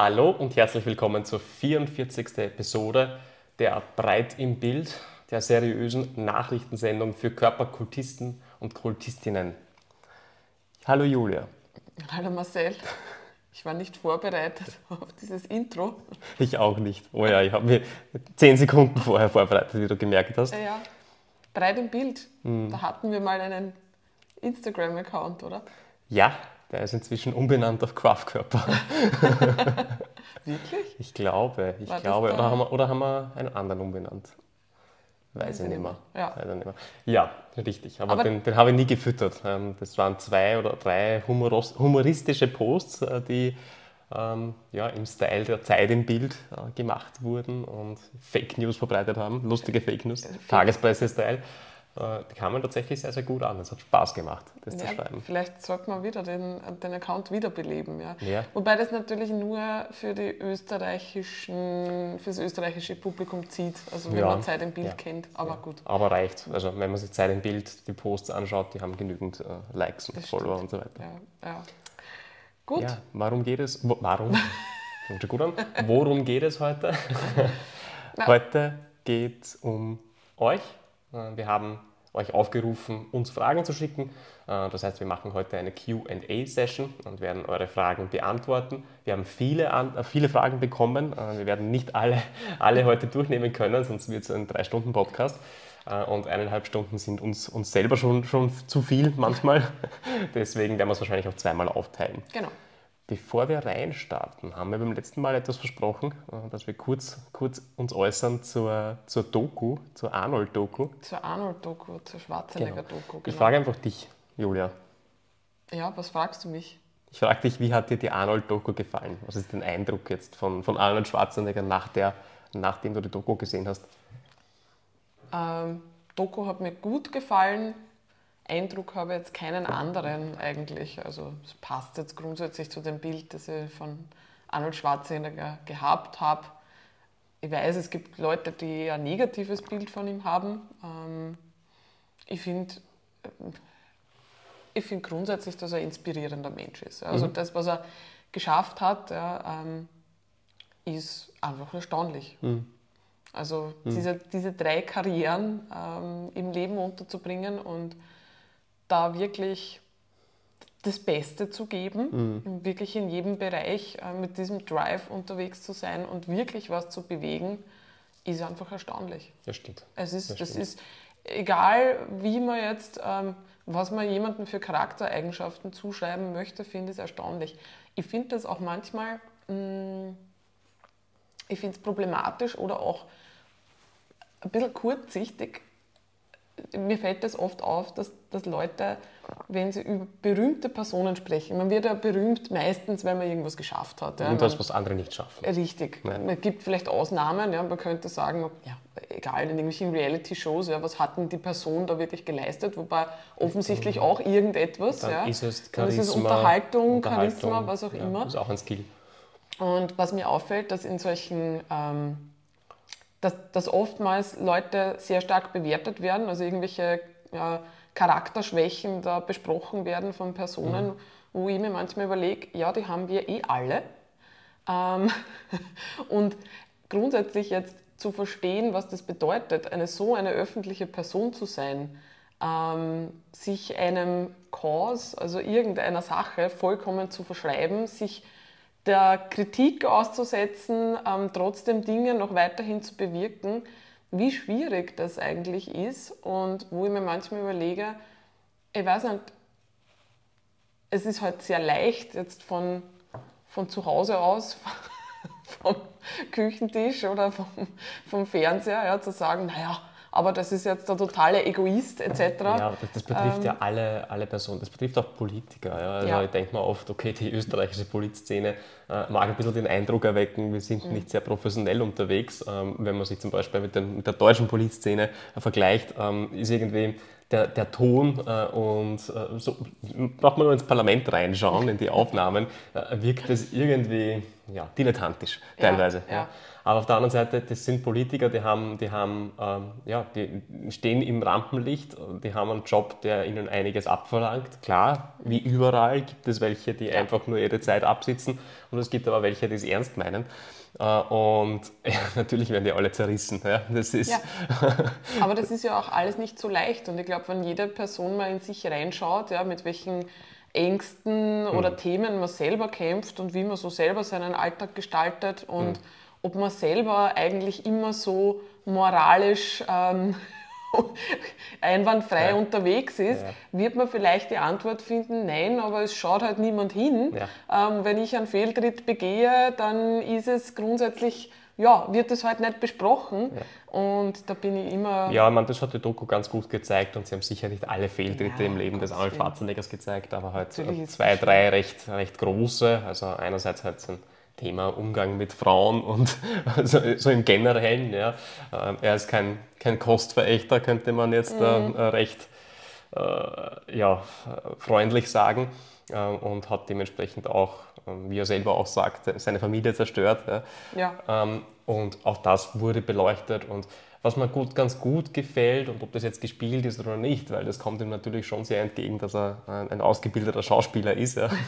Hallo und herzlich willkommen zur 44. Episode der Breit im Bild, der seriösen Nachrichtensendung für Körperkultisten und Kultistinnen. Hallo Julia. Hallo Marcel. Ich war nicht vorbereitet auf dieses Intro. Ich auch nicht. Oh ja, ich habe mir zehn Sekunden vorher vorbereitet, wie du gemerkt hast. Ja, ja. Breit im Bild. Mhm. Da hatten wir mal einen Instagram-Account, oder? Ja, der ist inzwischen umbenannt auf Kraftkörper. Wirklich? Ich glaube, ich War glaube. Oder haben, wir, oder haben wir einen anderen umbenannt? Weiß ich nicht mehr. Ja. nicht mehr. ja, richtig. Aber, Aber den, den habe ich nie gefüttert. Ähm, das waren zwei oder drei humoristische Posts, äh, die ähm, ja, im Style der Zeit im Bild äh, gemacht wurden und Fake News verbreitet haben. Lustige Fake News, Tagespresse-Style. Äh, die kamen tatsächlich sehr, sehr gut an. Es hat Spaß gemacht, das ja, zu schreiben. Vielleicht sollte man wieder den, den Account wiederbeleben. Ja? ja. Wobei das natürlich nur für, die österreichischen, für das österreichische Publikum zieht, also wenn ja. man Zeit im Bild kennt. Aber gut. Aber reicht. Also wenn man sich Zeit im Bild, die Posts anschaut, die haben genügend äh, Likes und das Follower stimmt. und so weiter. Ja. Gut. warum geht es? Warum? Schon gut an. Worum geht es heute? heute geht es um euch. Äh, wir haben euch aufgerufen, uns Fragen zu schicken. Äh, das heißt, wir machen heute eine QA-Session und werden eure Fragen beantworten. Wir haben viele, äh, viele Fragen bekommen. Äh, wir werden nicht alle, alle heute durchnehmen können, sonst wird es ein Drei-Stunden-Podcast. Und eineinhalb Stunden sind uns, uns selber schon, schon zu viel manchmal. Deswegen werden wir es wahrscheinlich auch zweimal aufteilen. Genau. Bevor wir reinstarten, haben wir beim letzten Mal etwas versprochen, äh, dass wir kurz, kurz uns äußern zur, zur Doku, zur Arnold-Doku. Zur Arnold-Doku, zur Schwarzenegger-Doku. Genau. Ich frage einfach dich, Julia. Ja, was fragst du mich? Ich frage dich, wie hat dir die Arnold-Doku gefallen? Was ist dein Eindruck jetzt von, von Arnold Schwarzenegger, nach der, nachdem du die Doku gesehen hast? Ähm, Doku hat mir gut gefallen. Eindruck habe jetzt keinen anderen eigentlich. Also es passt jetzt grundsätzlich zu dem Bild, das ich von Arnold Schwarzenegger gehabt habe. Ich weiß, es gibt Leute, die ein negatives Bild von ihm haben. Ähm, ich finde ich find grundsätzlich, dass er ein inspirierender Mensch ist. Also mhm. das, was er geschafft hat, ähm, ist einfach erstaunlich. Mhm. Also mhm. Diese, diese drei Karrieren ähm, im Leben unterzubringen und da wirklich das Beste zu geben, mhm. wirklich in jedem Bereich äh, mit diesem Drive unterwegs zu sein und wirklich was zu bewegen, ist einfach erstaunlich. Das stimmt. Es ist, das, das ist egal, wie man jetzt, ähm, was man jemandem für Charaktereigenschaften zuschreiben möchte, finde ich es erstaunlich. Ich finde das auch manchmal, mm, ich finde es problematisch oder auch ein bisschen kurzsichtig, mir fällt das oft auf, dass, dass Leute, wenn sie über berühmte Personen sprechen, man wird ja berühmt meistens, weil man irgendwas geschafft hat. Ja. Und das, was andere nicht schaffen. Richtig. Ja. Es gibt vielleicht Ausnahmen, ja, man könnte sagen, ja, egal, in irgendwelchen Reality-Shows, ja, was hat denn die Person da wirklich geleistet, wobei offensichtlich mhm. auch irgendetwas. Dann ja. ist es Charisma, ist Unterhaltung, Unterhaltung, Charisma, was auch ja, immer. Das ist auch ein Skill. Und was mir auffällt, dass in solchen ähm, dass, dass oftmals Leute sehr stark bewertet werden, also irgendwelche ja, Charakterschwächen da besprochen werden von Personen, mhm. wo ich mir manchmal überlege, ja, die haben wir eh alle. Ähm, und grundsätzlich jetzt zu verstehen, was das bedeutet, eine so eine öffentliche Person zu sein, ähm, sich einem Cause, also irgendeiner Sache vollkommen zu verschreiben, sich der Kritik auszusetzen, ähm, trotzdem Dinge noch weiterhin zu bewirken, wie schwierig das eigentlich ist und wo ich mir manchmal überlege, ich weiß nicht, es ist halt sehr leicht jetzt von, von zu Hause aus, vom Küchentisch oder vom, vom Fernseher ja, zu sagen, naja, aber das ist jetzt der totale Egoist etc. Ja, das, das betrifft ähm, ja alle, alle Personen, das betrifft auch Politiker. Ja. Also ja. ich denke mir oft, okay, die österreichische Polizszene äh, mag ein bisschen den Eindruck erwecken, wir sind mhm. nicht sehr professionell unterwegs. Ähm, wenn man sich zum Beispiel mit, den, mit der deutschen Polizszene äh, vergleicht, ähm, ist irgendwie der, der Ton äh, und äh, so braucht man nur ins Parlament reinschauen, in die Aufnahmen, äh, wirkt es irgendwie ja, dilettantisch teilweise. Ja, ja. Aber auf der anderen Seite, das sind Politiker, die haben, die haben, ähm, ja, die stehen im Rampenlicht, die haben einen Job, der ihnen einiges abverlangt. Klar, wie überall gibt es welche, die einfach nur ihre Zeit absitzen und es gibt aber welche, die es ernst meinen. Äh, und ja, natürlich werden die alle zerrissen. Ja, das ist ja. Aber das ist ja auch alles nicht so leicht. Und ich glaube, wenn jede Person mal in sich reinschaut, ja, mit welchen Ängsten oder mhm. Themen man selber kämpft und wie man so selber seinen Alltag gestaltet und mhm ob man selber eigentlich immer so moralisch ähm, einwandfrei ja. unterwegs ist, ja. wird man vielleicht die Antwort finden, nein, aber es schaut halt niemand hin. Ja. Ähm, wenn ich einen Fehltritt begehe, dann ist es grundsätzlich, ja, wird es halt nicht besprochen. Und da bin ich immer. Ja, man, das hat die Doku ganz gut gezeigt und sie haben sicher nicht alle Fehltritte im Leben des Arnold Schwarzeneggers gezeigt, aber halt zwei, drei recht, recht große. Also einerseits halt sind Thema Umgang mit Frauen und also so im Generellen. Ja. Ähm, er ist kein, kein Kostverächter, könnte man jetzt mhm. äh, recht äh, ja, freundlich sagen äh, und hat dementsprechend auch, ähm, wie er selber auch sagt, seine Familie zerstört. Ja. ja. Ähm, und auch das wurde beleuchtet und was mir gut, ganz gut gefällt und ob das jetzt gespielt ist oder nicht, weil das kommt ihm natürlich schon sehr entgegen, dass er ein ausgebildeter Schauspieler ist. Ja.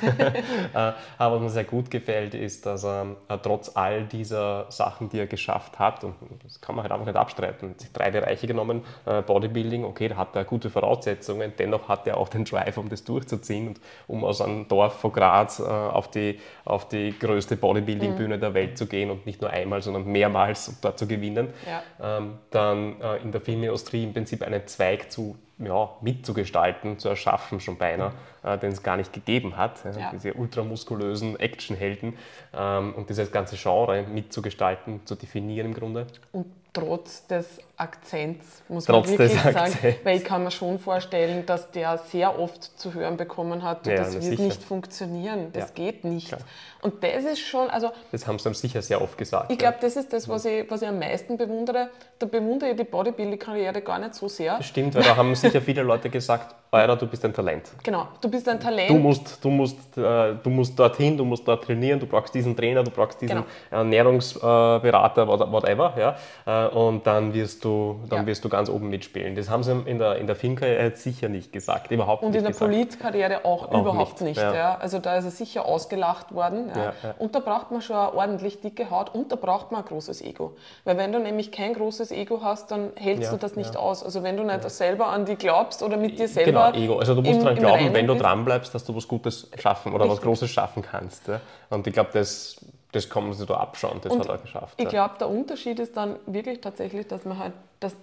Äh, aber was mir sehr gut gefällt, ist, dass er äh, trotz all dieser Sachen, die er geschafft hat, und das kann man halt einfach nicht abstreiten, sich drei Bereiche genommen, äh, Bodybuilding, okay, da hat er gute Voraussetzungen, dennoch hat er auch den Drive, um das durchzuziehen und um aus einem Dorf vor Graz auf die, auf die größte Bodybuilding-Bühne mhm. der Welt zu gehen und nicht nur einmal, sondern mehrmals um dort zu gewinnen. Ja. Ähm, dann äh, in der Filmindustrie im Prinzip einen Zweig zu ja, mitzugestalten, zu erschaffen, schon beinahe, äh, den es gar nicht gegeben hat. Ja. Diese ultramuskulösen Actionhelden ähm, und dieses ganze Genre mitzugestalten, zu definieren im Grunde. Und trotz des Akzents, muss trotz man wirklich sagen, weil ich kann mir schon vorstellen, dass der sehr oft zu hören bekommen hat, ja, das wird sicher. nicht funktionieren, das ja, geht nicht. Klar. Und das ist schon, also... Das haben sie ihm sicher sehr oft gesagt. Ich glaube, das ist das, was ich, was ich am meisten bewundere. Da bewundere ich die Bodybuilding-Karriere gar nicht so sehr. Das stimmt, weil da haben sicher viele Leute gesagt, Eurer, du bist ein Talent. Genau, du bist ein Talent. Du musst, du musst, äh, du musst dorthin, du musst dort trainieren, du brauchst diesen Trainer, du brauchst diesen genau. Ernährungsberater, whatever. Ja? Äh, und dann wirst du, dann ja. wirst du ganz oben mitspielen. Das haben sie in der, in der Filmkarriere sicher nicht gesagt, überhaupt Und nicht in der Politkarriere auch, auch, überhaupt nicht. nicht ja. ja. Also da ist er sicher ausgelacht worden. Und da braucht man schon eine ordentlich dicke Haut und da braucht man ein großes Ego. Weil wenn du nämlich kein großes Ego hast, dann hältst du das nicht aus. Also wenn du nicht selber an die glaubst oder mit dir selber genau, Ego. Also du musst daran glauben, wenn du dran bleibst, dass du was Gutes schaffen oder Richtig. was Großes schaffen kannst. Und ich glaube, das, das kann man sich da abschauen, das und hat er geschafft. Ich glaube, der Unterschied ist dann wirklich tatsächlich, dass man halt, dass,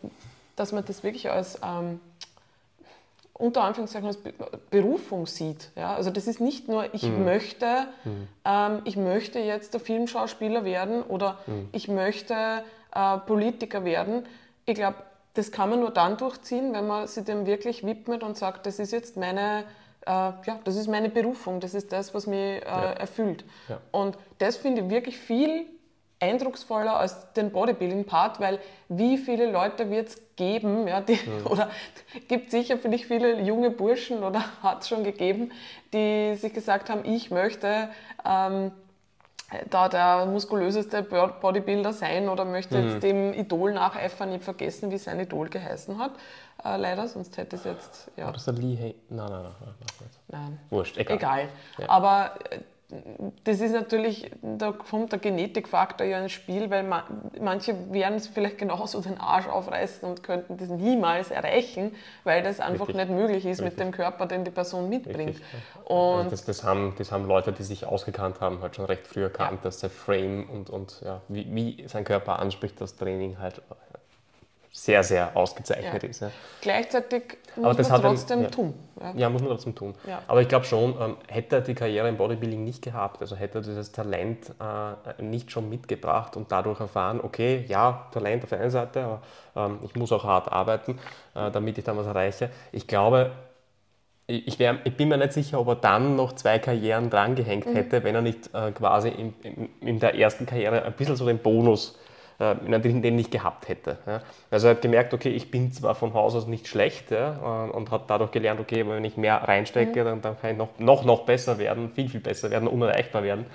dass man das wirklich als ähm, unter Anführungszeichen als Berufung sieht. Ja? Also das ist nicht nur, ich mhm. möchte, mhm. Ähm, ich möchte jetzt der Filmschauspieler werden oder mhm. ich möchte äh, Politiker werden. Ich glaube, das kann man nur dann durchziehen, wenn man sich dem wirklich widmet und sagt, das ist jetzt meine, äh, ja, das ist meine Berufung, das ist das, was mich äh, ja. erfüllt. Ja. Und das finde ich wirklich viel eindrucksvoller als den Bodybuilding-Part, weil wie viele Leute wird es geben, ja, die, mhm. oder gibt sicher vielleicht viele junge Burschen oder hat es schon gegeben, die sich gesagt haben, ich möchte ähm, da der muskulöseste Bodybuilder sein oder möchte mhm. jetzt dem Idol nacheifern. Ich habe vergessen, wie sein Idol geheißen hat. Äh, leider, sonst hätte es jetzt. Ja. War das der Lee Hay? Nein, nein, nein, nein. Nein. Wurscht, egal. Egal. Ja. Aber äh, das ist natürlich, da kommt der Genetikfaktor ja ins Spiel, weil man, manche werden es vielleicht genauso den Arsch aufreißen und könnten das niemals erreichen, weil das einfach Richtig. nicht möglich ist Richtig. mit dem Körper, den die Person mitbringt. Und das, das, haben, das haben Leute, die sich ausgekannt haben, halt schon recht früh erkannt, ja. dass der Frame und, und ja, wie, wie sein Körper anspricht, das Training halt sehr, sehr ausgezeichnet ja. ist. Ja. Gleichzeitig muss man trotzdem ja, tun. Ja. muss man trotzdem tun. Aber ich glaube schon, ähm, hätte er die Karriere im Bodybuilding nicht gehabt, also hätte er dieses Talent äh, nicht schon mitgebracht und dadurch erfahren, okay, ja, Talent auf der einen Seite, aber ähm, ich muss auch hart arbeiten, äh, damit ich dann was erreiche. Ich glaube, ich, wär, ich, bin mir nicht sicher, ob er dann noch zwei Karrieren drangehängt mhm. hätte, wenn er nicht äh, quasi in, in, in, der ersten Karriere ein bisschen so den Bonus den nicht gehabt hätte. Also er hat gemerkt, okay, ich bin zwar von Haus aus nicht schlecht äh, und hat dadurch gelernt, okay, wenn ich mehr reinstecke, mhm. dann, dann, kann ich noch, noch, noch besser werden, viel, viel besser werden, unerreichbar werden.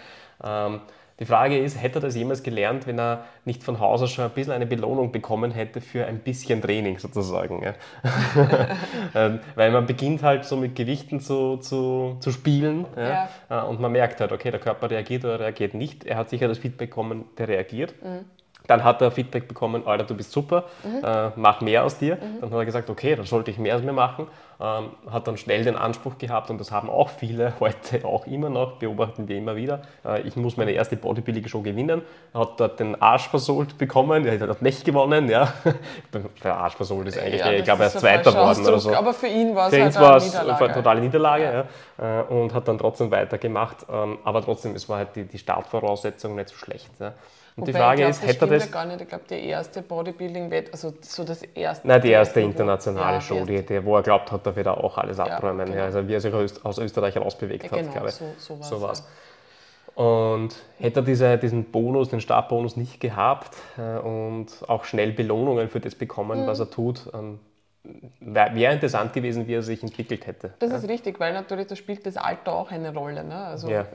Ähm, die Frage ist, hätte er das jemals gelernt, wenn er nicht von Haus aus schon ein bisschen eine Belohnung bekommen hätte für ein bisschen Training sozusagen? Ja? Ähm, weil man beginnt halt so mit Gewichten zu, zu, zu spielen ja? ja? Äh, und man merkt halt, okay, der Körper reagiert oder reagiert nicht. Er hat sicher das Feedback bekommen, der reagiert. Mhm. Dann hat er Feedback bekommen, Alter, du bist super, mhm. äh, mach mehr aus dir. Mhm. Dann hat er gesagt, okay, dann sollte ich mehr aus mir machen. Ähm, hat dann schnell den Anspruch gehabt, und das haben auch viele heute auch immer noch, beobachten wir immer wieder, äh, ich muss meine erste Bodybuilding-Show gewinnen. Hat dort den Arsch versohlt bekommen, er hat nicht gewonnen, ja. Der Arsch versohlt ist eigentlich, ja, ich glaube, er ist Zweiter geworden oder so. Aber für ihn war es halt eine Niederlage. Eine totale Niederlage, ja. Äh, und hat dann trotzdem weitergemacht. Ähm, aber trotzdem, es war halt die, die Startvoraussetzung nicht so schlecht. Ja. Und Wobei, die Frage glaub, ist, hätte er das. gar nicht. Ich glaube, die erste Bodybuilding-Wett, also so das erste. Nein, die erste internationale ja, Show, die, die, wo er glaubt hat, da wird er auch alles abräumen. Ja, genau. also wie er sich aus Österreich rausbewegt ja, hat, genau, glaube ich. So, so, so war es. Und hätte er diese, diesen Bonus, den Startbonus nicht gehabt äh, und auch schnell Belohnungen für das bekommen, mhm. was er tut, ähm, wäre interessant gewesen, wie er sich entwickelt hätte. Das ja. ist richtig, weil natürlich da spielt das Alter auch eine Rolle. Ne? Also ja.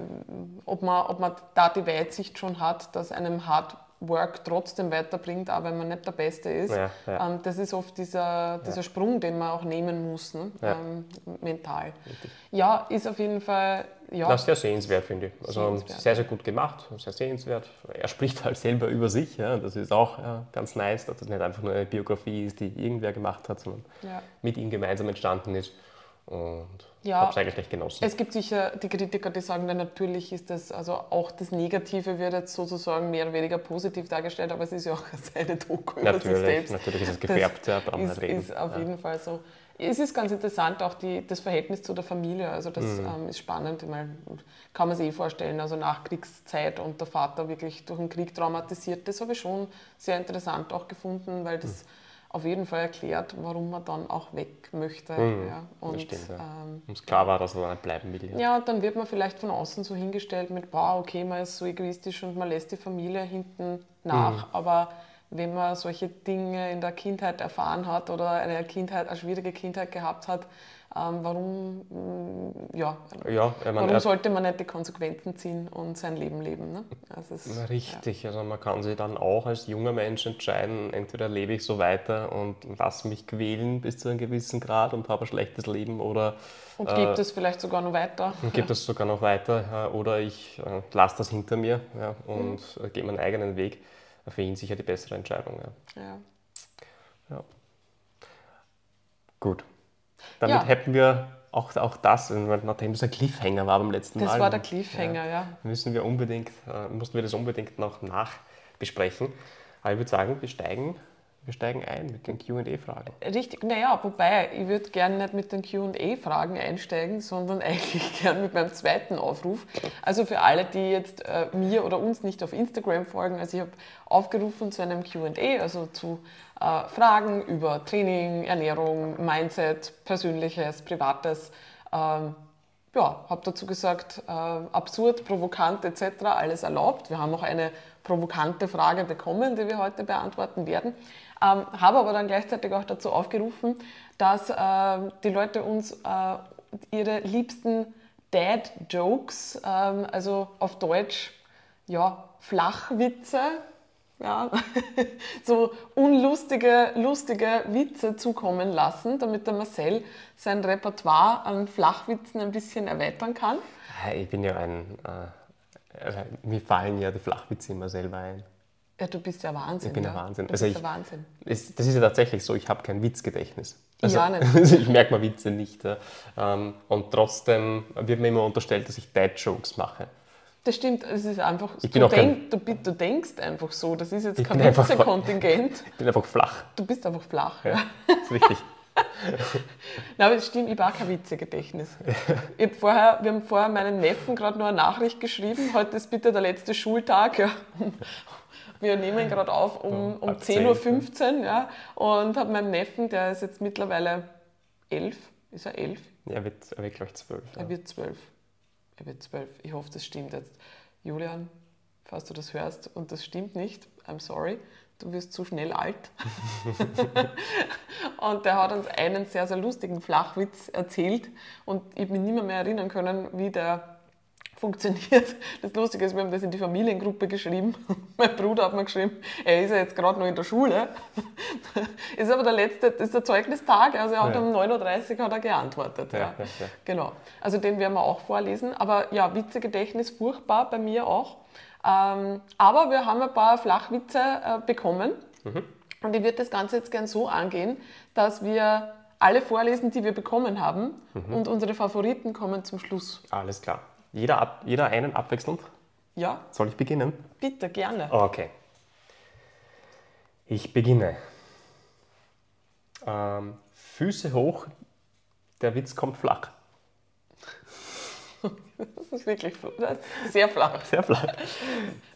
ob, man, ob man da die Weitsicht schon hat, dass einem Hard Work trotzdem weiterbringt, auch wenn man nicht der Beste ist. Ja, ja. Ähm, das ist oft dieser, dieser ja. Sprung, den man auch nehmen muss, ne? ähm, mental. Richtig. Ja, ist auf jeden Fall. Ja, das ist sehr sehenswert, finde ich. Also sehr, sehr gut gemacht, sehr sehenswert. Er spricht halt selber über sich. Ja? Das ist auch ganz nice, dass das nicht einfach nur eine Biografie ist, die irgendwer gemacht hat, sondern mit ihm gemeinsam entstanden ist. Und ja, habe es eigentlich genossen. Es gibt sicher die Kritiker, die sagen, natürlich ist das, also auch das Negative wird jetzt sozusagen mehr oder weniger positiv dargestellt, aber es ist ja auch seine Doku natürlich, über sich selbst. Natürlich ist es gefärbt, ja, ist, ist auf ja. jeden Fall so. Es ist ganz interessant, auch die, das Verhältnis zu der Familie. Also das mhm. ähm, ist spannend. Ich meine, kann man sich eh vorstellen. Also Nachkriegszeit und der Vater wirklich durch den Krieg traumatisiert. Das habe ich schon sehr interessant auch gefunden, weil das mhm auf jeden Fall erklärt, warum man dann auch weg möchte. Mhm, ja. Und ja. ähm, klar war, dass er nicht bleiben will. Ja. ja, dann wird man vielleicht von außen so hingestellt mit, wow, okay, man ist so egoistisch und man lässt die Familie hinten nach, mhm. aber wenn man solche Dinge in der Kindheit erfahren hat oder eine Kindheit, eine schwierige Kindheit gehabt hat, warum, mm, ja, ja warum sollte man nicht die Konsequenzen ziehen und sein Leben leben? Ne? Also ist, richtig, ja. also man kann sich dann auch als junger Mensch entscheiden, entweder lebe ich so weiter und lasse mich quälen bis zu einem gewissen Grad und habe ein schlechtes Leben oder und gibt äh, es vielleicht sogar noch weiter. Und gibt es sogar noch weiter oder ich äh, lasse das hinter mir ja, und mhm. gehe meinen eigenen Weg. Für ihn sicher die bessere Entscheidung. Ja. ja. ja. Gut. Damit ja. hätten wir auch, auch das, nachdem es ein Cliffhanger war beim letzten das Mal. Das war der Cliffhanger, ja, ja. Müssen wir unbedingt, äh, mussten wir das unbedingt noch nachbesprechen. Aber ich würde sagen, wir steigen, wir steigen ein mit den QA-Fragen. Richtig, naja, wobei, ich würde gerne nicht mit den QA-Fragen einsteigen, sondern eigentlich gerne mit meinem zweiten Aufruf. Also für alle, die jetzt äh, mir oder uns nicht auf Instagram folgen, also ich habe aufgerufen zu einem QA, also zu äh, Fragen über Training, Ernährung, Mindset, Persönliches, Privates. Ähm, ja, habe dazu gesagt, äh, absurd, provokant etc., alles erlaubt. Wir haben auch eine provokante Frage bekommen, die wir heute beantworten werden. Ähm, habe aber dann gleichzeitig auch dazu aufgerufen, dass äh, die Leute uns äh, ihre liebsten Dad-Jokes, ähm, also auf Deutsch ja, Flachwitze, ja, so unlustige, lustige Witze zukommen lassen, damit der Marcel sein Repertoire an Flachwitzen ein bisschen erweitern kann. Ich bin ja ein, äh, also mir fallen ja die Flachwitze immer selber ein. Ja, du bist ja Wahnsinn. Ich bin ja, Wahnsinn. Du also bist ich, Wahnsinn. Ist, das ist ja tatsächlich so, ich habe kein Witzgedächtnis. Also, ja, nicht. Also ich merke mal Witze nicht. Ähm, und trotzdem wird mir immer unterstellt, dass ich Dad-Jokes mache. Das stimmt, es ist einfach, ich du, denk, du, du, denkst einfach so, das ist jetzt kein Witze-Kontingent. Ich bin einfach flach. Du bist einfach flach, ja. ja. Das ist richtig. Nein, aber es stimmt, ich habe auch kein Witzegedächtnis. Ich hab vorher, wir haben vorher meinem Neffen gerade noch eine Nachricht geschrieben, heute ist bitte der letzte Schultag. Ja. Wir nehmen gerade auf um, um 10.15 Uhr ja, und habe meinem Neffen, der ist jetzt mittlerweile elf, ist er elf? Ja, er wird, er wird glaube ich zwölf. Er wird zwölf er wird zwölf. Ich hoffe, das stimmt jetzt. Julian, falls du das hörst und das stimmt nicht, I'm sorry, du wirst zu schnell alt. und der hat uns einen sehr, sehr lustigen Flachwitz erzählt und ich habe mich nicht mehr, mehr erinnern können, wie der funktioniert. Das Lustige ist, wir haben das in die Familiengruppe geschrieben. mein Bruder hat mir geschrieben, er ist ja jetzt gerade noch in der Schule. ist aber der letzte, ist der Zeugnistag, also er hat ja. um 9.30 Uhr hat er geantwortet. Ja, ja. Genau. Also den werden wir auch vorlesen. Aber ja, witzige Gedächtnis furchtbar, bei mir auch. Ähm, aber wir haben ein paar Flachwitze äh, bekommen. Mhm. Und ich würde das Ganze jetzt gern so angehen, dass wir alle vorlesen, die wir bekommen haben. Mhm. Und unsere Favoriten kommen zum Schluss. Alles klar. Jeder, ab, jeder einen abwechselnd? Ja. Soll ich beginnen? Bitte, gerne. Okay. Ich beginne. Ähm, Füße hoch, der Witz kommt flach. Das ist wirklich das ist sehr flach. Sehr flach.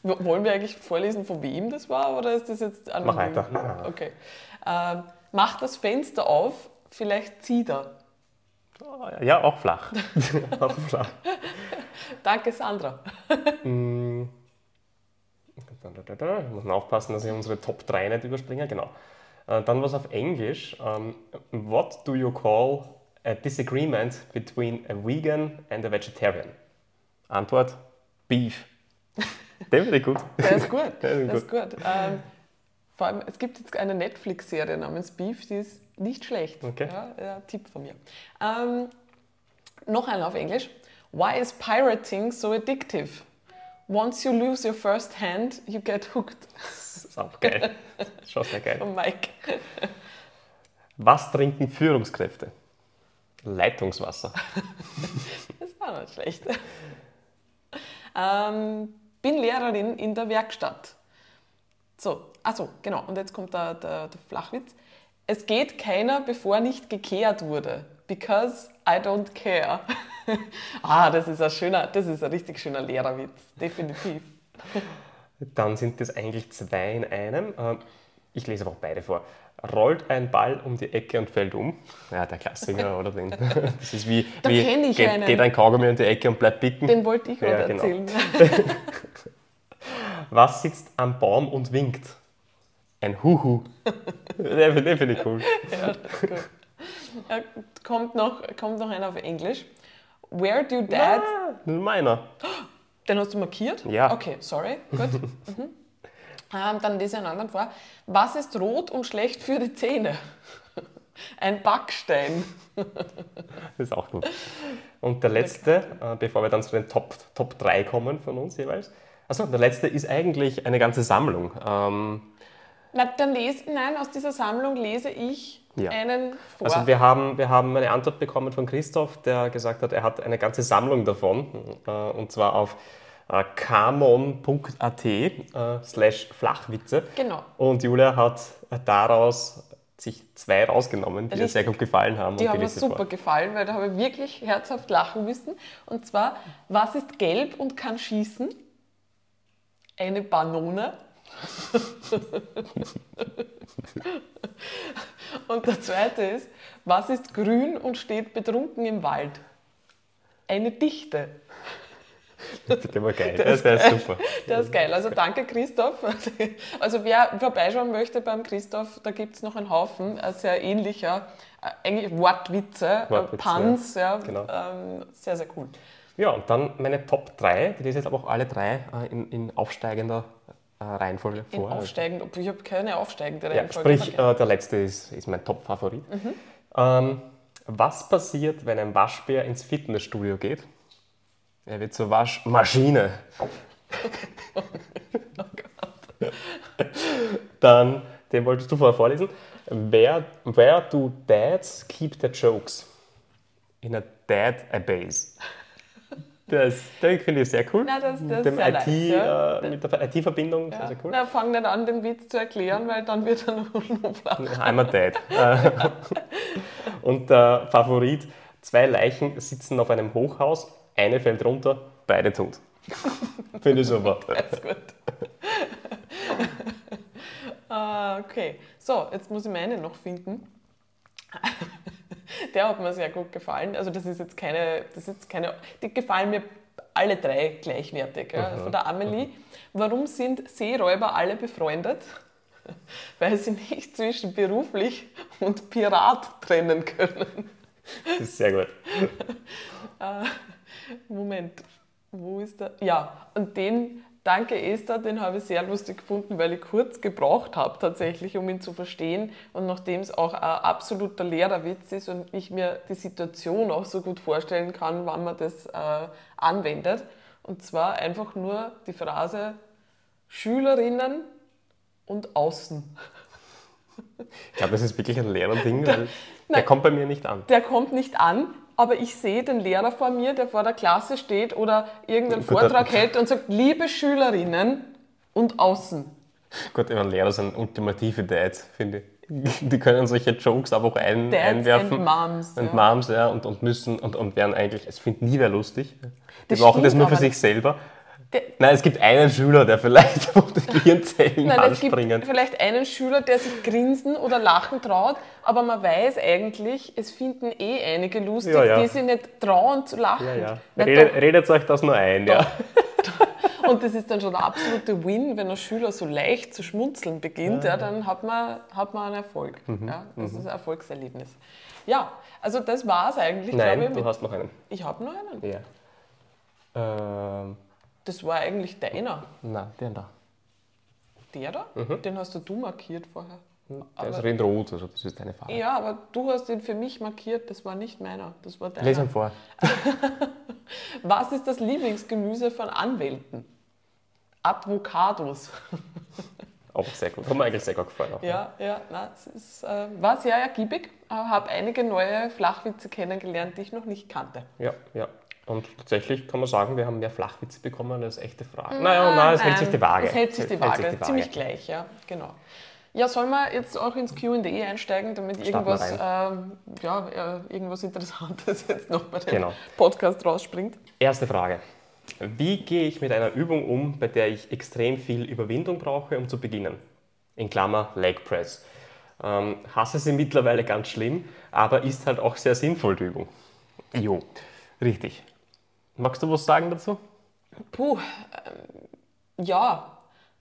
Wollen wir eigentlich vorlesen, von wem das war oder ist das jetzt an Mach weiter. Okay. Ähm, mach das Fenster auf, vielleicht zieht er. Ja, auch flach. auch flach. Danke, Sandra. Mm. Ich muss aufpassen, dass ich unsere Top 3 nicht überspringe. Genau. Äh, dann was auf Englisch. Um, what do you call a disagreement between a vegan and a vegetarian? Antwort: Beef. Der ich gut. Der ist gut. Der ist, ist gut. Ähm, vor allem, es gibt jetzt eine Netflix-Serie namens Beef, die ist nicht schlecht. Okay. Ja, ja, Tipp von mir. Ähm, noch einer auf Englisch. Why is pirating so addictive? Once you lose your first hand, you get hooked. Das ist auch geil. Schon sehr geil. Von Mike. Was trinken Führungskräfte? Leitungswasser. das war nicht schlecht. Ähm, bin Lehrerin in der Werkstatt. So, achso, genau. Und jetzt kommt der, der, der Flachwitz. Es geht keiner, bevor nicht gekehrt wurde. Because I don't care. ah, das ist ein schöner, das ist ein richtig schöner Lehrerwitz, definitiv. Dann sind das eigentlich zwei in einem. Ähm, ich lese aber auch beide vor. Rollt ein Ball um die Ecke und fällt um. Ja, der Klassiker, oder? Den, das ist wie, da wie ich geht, einen. geht ein Kaugummi um die Ecke und bleibt bicken. Den wollte ich gerade ja, genau. erzählen. Was sitzt am Baum und winkt? Ein Huhu. den, finde ich cool. Ja, das ist gut. Kommt, noch, kommt noch einer auf Englisch. Where do dad. Na, meiner. Den hast du markiert? Ja. Okay, sorry. Gut. Mhm. Ähm, dann lese ich einen anderen vor. Was ist rot und schlecht für die Zähne? Ein Backstein. Das ist auch gut. Und der letzte, äh, bevor wir dann zu den Top, Top 3 kommen von uns jeweils. Also der letzte ist eigentlich eine ganze Sammlung. Ähm, Na, dann lese, nein, aus dieser Sammlung lese ich ja. einen vor. Also wir haben, wir haben eine Antwort bekommen von Christoph, der gesagt hat, er hat eine ganze Sammlung davon, äh, und zwar auf äh, kamon.at äh, slash Flachwitze. Genau. Und Julia hat daraus sich zwei rausgenommen, die ihr sehr gut gefallen haben. Die haben mir super vor. gefallen, weil da habe ich wirklich herzhaft lachen müssen. Und zwar, was ist gelb und kann schießen? Eine Banone. und der zweite ist, was ist grün und steht betrunken im Wald? Eine Dichte. Der war geil, der, ist, der ist super. Der ist geil. Also danke Christoph. Also wer vorbeischauen möchte beim Christoph, da gibt es noch einen Haufen sehr ähnlicher, äh, eigentlich Wortwitze, äh, Wortwitze Puns, ja. ja genau. Ähm, sehr, sehr cool. Ja, und dann meine Top 3, die lese jetzt aber auch alle drei äh, in, in aufsteigender äh, Reihenfolge vor. In aufsteigend, ich habe keine aufsteigende Reihenfolge. Ja, sprich, äh, der letzte ist, ist mein Top-Favorit. Mhm. Ähm, was passiert, wenn ein Waschbär ins Fitnessstudio geht? Er wird zur Waschmaschine. oh Gott. Dann, den wolltest du vorher vorlesen. Where, where do dads keep their jokes? In a dad a base. Das, das finde ich sehr cool. Nein, das, das mit, IT, nice, ja. äh, mit der IT-Verbindung, ja. sehr, cool. Na, fang nicht an, den Witz zu erklären, weil dann wird er noch, noch flach. I'm a dad. Und der Favorit, zwei Leichen sitzen auf einem Hochhaus, eine fällt runter, beide tot. finde ich super. Das ist gut. uh, okay, so, jetzt muss ich meine noch finden. Der hat mir sehr gut gefallen. Also das ist jetzt keine, das ist keine, die gefallen mir alle drei gleichwertig. Ja. Von der Amelie. Warum sind Seeräuber alle befreundet? Weil sie nicht zwischen beruflich und Pirat trennen können. Das ist sehr gut. Äh, Moment, wo ist der? Ja, und den Danke Esther, den habe ich sehr lustig gefunden, weil ich kurz gebraucht habe tatsächlich, um ihn zu verstehen. Und nachdem es auch ein absoluter Lehrerwitz ist und ich mir die Situation auch so gut vorstellen kann, wann man das äh, anwendet. Und zwar einfach nur die Phrase Schülerinnen und Außen. Ich glaube, das ist wirklich ein Lehrerding, weil der, der kommt bei mir nicht an. Der kommt nicht an, aber ich sehe den Lehrer vor mir, der vor der Klasse steht oder irgendeinen Vortrag hält und sagt, liebe Schülerinnen und außen. Gott, meine Lehrer sind ultimative Dads, finde ich. Die können solche Jokes einfach ein, Dads einwerfen. And Moms. Und ja. Moms, ja, und, und müssen und, und werden eigentlich, es findet nie wer lustig. Die das brauchen das nur für sich selber. Der, Nein, es gibt einen Schüler, der vielleicht die Gehirnzellen Nein, anspringen. Es gibt vielleicht einen Schüler, der sich grinsen oder lachen traut, aber man weiß eigentlich, es finden eh einige lustig, ja, ja. die sich nicht trauen zu lachen. Ja, ja. Redet, redet euch das nur ein, ja. Und das ist dann schon der absolute Win, wenn ein Schüler so leicht zu schmunzeln beginnt, ja, dann hat man, hat man einen Erfolg. Mhm, ja, das mhm. ist ein Erfolgserlebnis. Ja, also das war es eigentlich, Nein, glaube ich. du hast noch einen. Ich habe noch einen. Ja. Ähm das war eigentlich deiner. Nein, der da. Der da? Mhm. Den hast du, du markiert vorher. Der aber, ist in rot, also das ist deine Farbe. Ja, aber du hast ihn für mich markiert, das war nicht meiner, das war deiner. Lesen vor. Was ist das Lieblingsgemüse von Anwälten? Avocados. Auch sehr gut, hat mir eigentlich sehr gut gefallen. Auch, ja, ja, ja na, es ist, äh, war sehr ergiebig, habe einige neue Flachwitze kennengelernt, die ich noch nicht kannte. Ja, ja. Und tatsächlich kann man sagen, wir haben mehr Flachwitze bekommen als echte Fragen. Naja, nein, es hält sich die Waage. Es hält sich die, Waage. Sich die Waage. Ziemlich gleich, ja, genau. Ja, sollen wir jetzt auch ins QA einsteigen, damit irgendwas, äh, ja, äh, irgendwas Interessantes jetzt noch bei dem genau. Podcast rausspringt? Erste Frage. Wie gehe ich mit einer Übung um, bei der ich extrem viel Überwindung brauche, um zu beginnen? In Klammer Leg Press. Ähm, hasse sie mittlerweile ganz schlimm, aber ist halt auch sehr sinnvoll, die Übung. Jo, richtig. Magst du was sagen dazu? Puh, ähm, ja.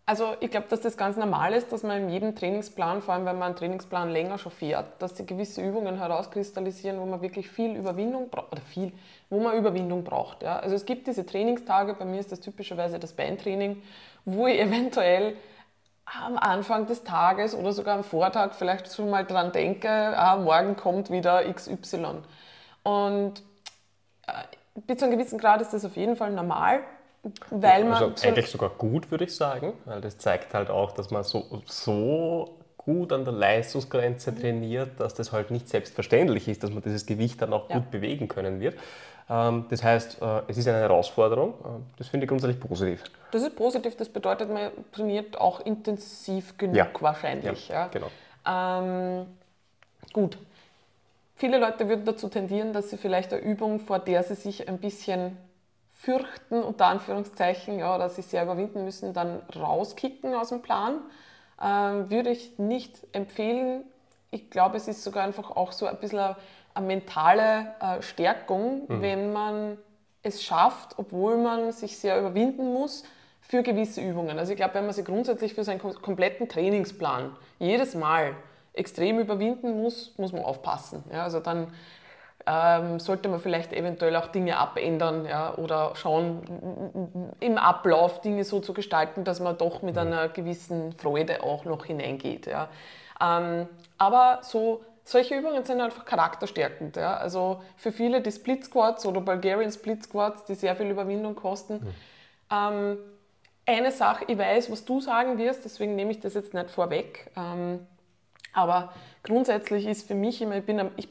Also ich glaube, dass das ganz normal ist, dass man in jedem Trainingsplan, vor allem wenn man einen Trainingsplan länger schon fährt, dass sie gewisse Übungen herauskristallisieren, wo man wirklich viel Überwindung braucht, oder viel, wo man Überwindung braucht. Ja? Also es gibt diese Trainingstage, bei mir ist das typischerweise das Beintraining, wo ich eventuell am Anfang des Tages oder sogar am Vortag vielleicht schon mal dran denke, ah, morgen kommt wieder XY. Und äh, bis zu einem gewissen Grad ist das auf jeden Fall normal. Weil man also eigentlich sogar gut, würde ich sagen, weil das zeigt halt auch, dass man so, so gut an der Leistungsgrenze trainiert, dass das halt nicht selbstverständlich ist, dass man dieses Gewicht dann auch ja. gut bewegen können wird. Ähm, das heißt, äh, es ist eine Herausforderung. Äh, das finde ich grundsätzlich positiv. Das ist positiv, das bedeutet, man trainiert auch intensiv genug ja. wahrscheinlich. Ja, ja. Genau. Ähm, gut, Viele Leute würden dazu tendieren, dass sie vielleicht eine Übung, vor der sie sich ein bisschen fürchten, unter Anführungszeichen, ja, oder sich sehr überwinden müssen, dann rauskicken aus dem Plan. Ähm, würde ich nicht empfehlen. Ich glaube, es ist sogar einfach auch so ein bisschen eine, eine mentale äh, Stärkung, mhm. wenn man es schafft, obwohl man sich sehr überwinden muss, für gewisse Übungen. Also ich glaube, wenn man sich grundsätzlich für seinen kompletten Trainingsplan jedes Mal extrem überwinden muss, muss man aufpassen. Ja, also dann ähm, sollte man vielleicht eventuell auch Dinge abändern ja, oder schauen, im Ablauf Dinge so zu gestalten, dass man doch mit einer gewissen Freude auch noch hineingeht. Ja. Ähm, aber so, solche Übungen sind einfach charakterstärkend. Ja. Also für viele die Split Squats oder Bulgarian Split Squats, die sehr viel Überwindung kosten. Mhm. Ähm, eine Sache, ich weiß, was du sagen wirst, deswegen nehme ich das jetzt nicht vorweg. Ähm, aber grundsätzlich ist für mich immer, ich bin, ein, ich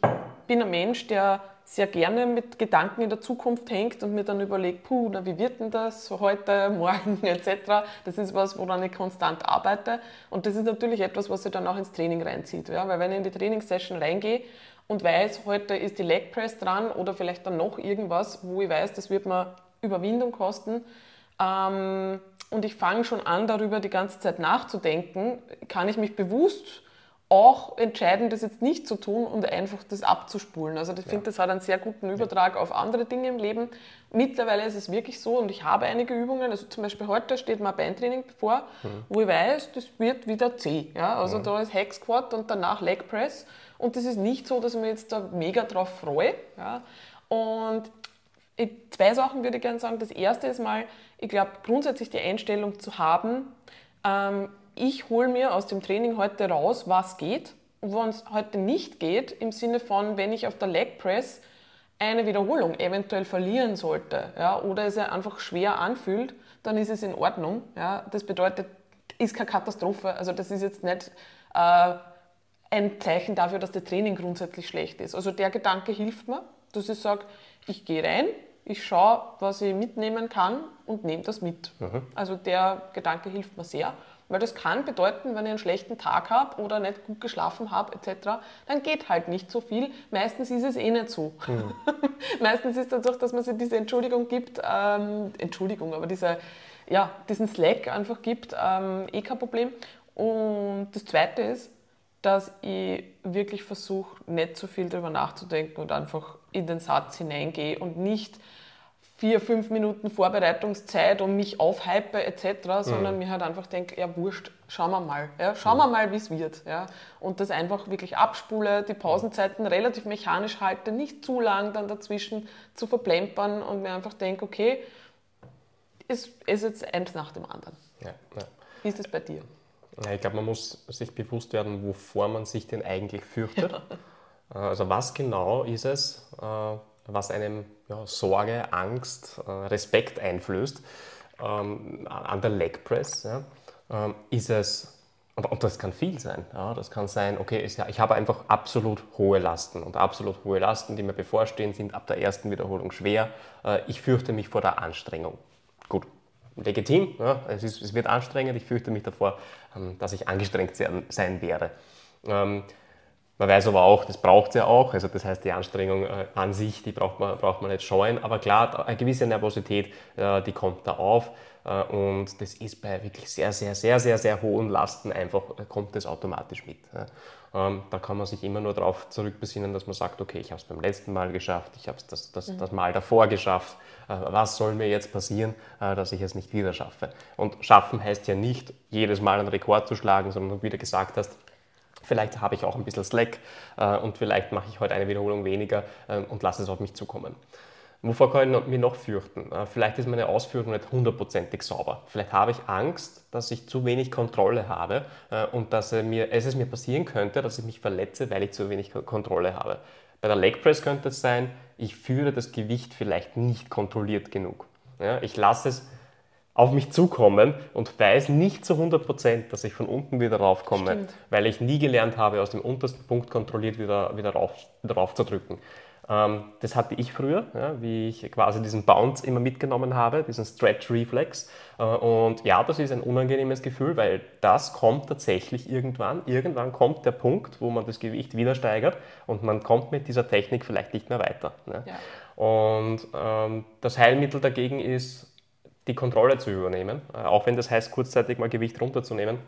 bin ein Mensch, der sehr gerne mit Gedanken in der Zukunft hängt und mir dann überlegt, puh, na, wie wird denn das heute, morgen etc. Das ist was, woran ich konstant arbeite. Und das ist natürlich etwas, was sich dann auch ins Training reinzieht. Ja? Weil wenn ich in die Trainingssession reingehe und weiß, heute ist die Leg Press dran oder vielleicht dann noch irgendwas, wo ich weiß, das wird mir Überwindung kosten, ähm, und ich fange schon an, darüber die ganze Zeit nachzudenken, kann ich mich bewusst auch entscheiden, das jetzt nicht zu tun und einfach das abzuspulen. Also ich finde, das hat einen sehr guten Übertrag auf andere Dinge im Leben. Mittlerweile ist es wirklich so und ich habe einige Übungen, also zum Beispiel heute steht mal Beintraining bevor, mhm. wo ich weiß, das wird wieder zäh. Ja? Also mhm. da ist Hack Squat und danach Leg Press und das ist nicht so, dass ich mich jetzt da mega drauf freue. Ja? Und zwei Sachen würde ich gerne sagen. Das erste ist mal, ich glaube, grundsätzlich die Einstellung zu haben, ähm, ich hole mir aus dem Training heute raus, was geht. Und wenn es heute nicht geht, im Sinne von, wenn ich auf der Leg Press eine Wiederholung eventuell verlieren sollte ja, oder es einfach schwer anfühlt, dann ist es in Ordnung. Ja. Das bedeutet, ist keine Katastrophe. Also das ist jetzt nicht äh, ein Zeichen dafür, dass das Training grundsätzlich schlecht ist. Also der Gedanke hilft mir, dass ich sage, ich gehe rein, ich schaue, was ich mitnehmen kann und nehme das mit. Mhm. Also der Gedanke hilft mir sehr. Weil das kann bedeuten, wenn ich einen schlechten Tag habe oder nicht gut geschlafen habe etc., dann geht halt nicht so viel. Meistens ist es eh nicht so. Mhm. Meistens ist dadurch, dass man sich diese Entschuldigung gibt, ähm, Entschuldigung, aber diese, ja, diesen Slack einfach gibt, ähm, eh kein Problem. Und das Zweite ist, dass ich wirklich versuche, nicht so viel darüber nachzudenken und einfach in den Satz hineingehe und nicht vier, fünf Minuten Vorbereitungszeit und mich aufhype etc., sondern mhm. mir halt einfach denke, ja wurscht, schauen wir mal. Ja, schauen mhm. wir mal, wie es wird. Ja. Und das einfach wirklich abspule, die Pausenzeiten relativ mechanisch halte, nicht zu lang dann dazwischen zu verplempern und mir einfach denke, okay, es ist jetzt eins nach dem anderen. Ja, ja. Wie ist das bei dir? Ja, ich glaube, man muss sich bewusst werden, wovor man sich denn eigentlich fürchtet. Also was genau ist es, äh, was einem ja, Sorge, Angst, äh, Respekt einflößt. Ähm, an der Leg Press ja, ähm, ist es, und, und, das kann viel sein, ja, das kann sein, okay, ist, ich habe einfach absolut hohe Lasten und absolut hohe Lasten, die mir bevorstehen, sind ab der ersten Wiederholung schwer. Äh, ich fürchte mich vor der Anstrengung. Gut, legitim, ja, es, ist, es, wird anstrengend, ich fürchte mich davor, ähm, dass ich angestrengt sein, sein werde. Man weiß aber auch, das braucht es ja auch. Also das heißt, die Anstrengung äh, an sich, die braucht man, braucht man nicht scheuen. Aber klar, eine gewisse Nervosität, äh, die kommt da auf. Äh, und das ist bei wirklich sehr, sehr, sehr, sehr, sehr hohen Lasten einfach, kommt das automatisch mit. Ähm, da kann man sich immer nur darauf zurückbesinnen, dass man sagt, okay, ich habe es beim letzten Mal geschafft, ich habe es das, das, mhm. das Mal davor geschafft. Was soll mir jetzt passieren, dass ich es nicht wieder schaffe? Und schaffen heißt ja nicht, jedes Mal einen Rekord zu schlagen, sondern wie du wieder gesagt hast, Vielleicht habe ich auch ein bisschen Slack äh, und vielleicht mache ich heute eine Wiederholung weniger äh, und lasse es auf mich zukommen. Wovor kann ich mich noch fürchten? Äh, vielleicht ist meine Ausführung nicht hundertprozentig sauber. Vielleicht habe ich Angst, dass ich zu wenig Kontrolle habe äh, und dass es, mir, passieren könnte, dass ich mich verletze, weil ich zu wenig Kontrolle habe. Bei der Leg Press könnte es sein, ich führe das Gewicht vielleicht nicht kontrolliert genug. Ich lasse es auf mich zukommen und weiß nicht zu 100 Prozent, dass ich von unten wieder raufkomme, Stimmt. weil ich nie gelernt habe, aus dem untersten Punkt kontrolliert wieder, wieder, rauf, wieder rauf zu drücken. Ähm, das hatte ich früher, ja, wie ich quasi diesen Bounce immer mitgenommen habe, diesen Stretch Reflex. Äh, und ja, das ist ein unangenehmes Gefühl, weil das kommt tatsächlich irgendwann. Irgendwann kommt der Punkt, wo man das Gewicht wieder steigert und man kommt mit dieser Technik vielleicht nicht mehr weiter. Ne? Ja. Und ähm, das Heilmittel dagegen ist die Kontrolle zu übernehmen, äh, auch wenn das heißt, kurzzeitig mal Gewicht runterzunehmen.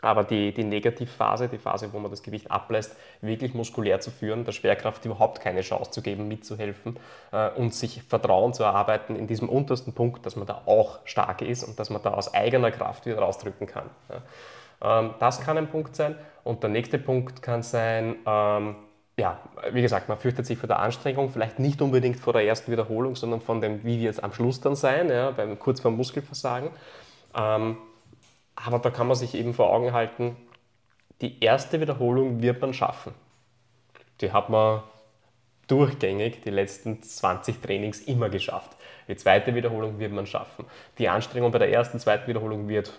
Aber die, die Negativphase, die Phase, wo man das Gewicht ablässt, wirklich muskulär zu führen, der Schwerkraft überhaupt keine Chance zu geben, mitzuhelfen äh, und sich Vertrauen zu erarbeiten in diesem untersten Punkt, dass man da auch stark ist und dass man da aus eigener Kraft wieder rausdrücken kann. Ja. Ähm, das kann ein Punkt sein. Und der nächste Punkt kann sein, ähm, ja, wie gesagt, man fürchtet sich vor der Anstrengung, vielleicht nicht unbedingt vor der ersten Wiederholung, sondern von dem, wie wird es am Schluss dann sein, ja, beim, kurz vor Muskelversagen. Ähm, aber da kann man sich eben vor Augen halten, die erste Wiederholung wird man schaffen. Die hat man durchgängig die letzten 20 Trainings immer geschafft. Die zweite Wiederholung wird man schaffen. Die Anstrengung bei der ersten, zweiten Wiederholung wird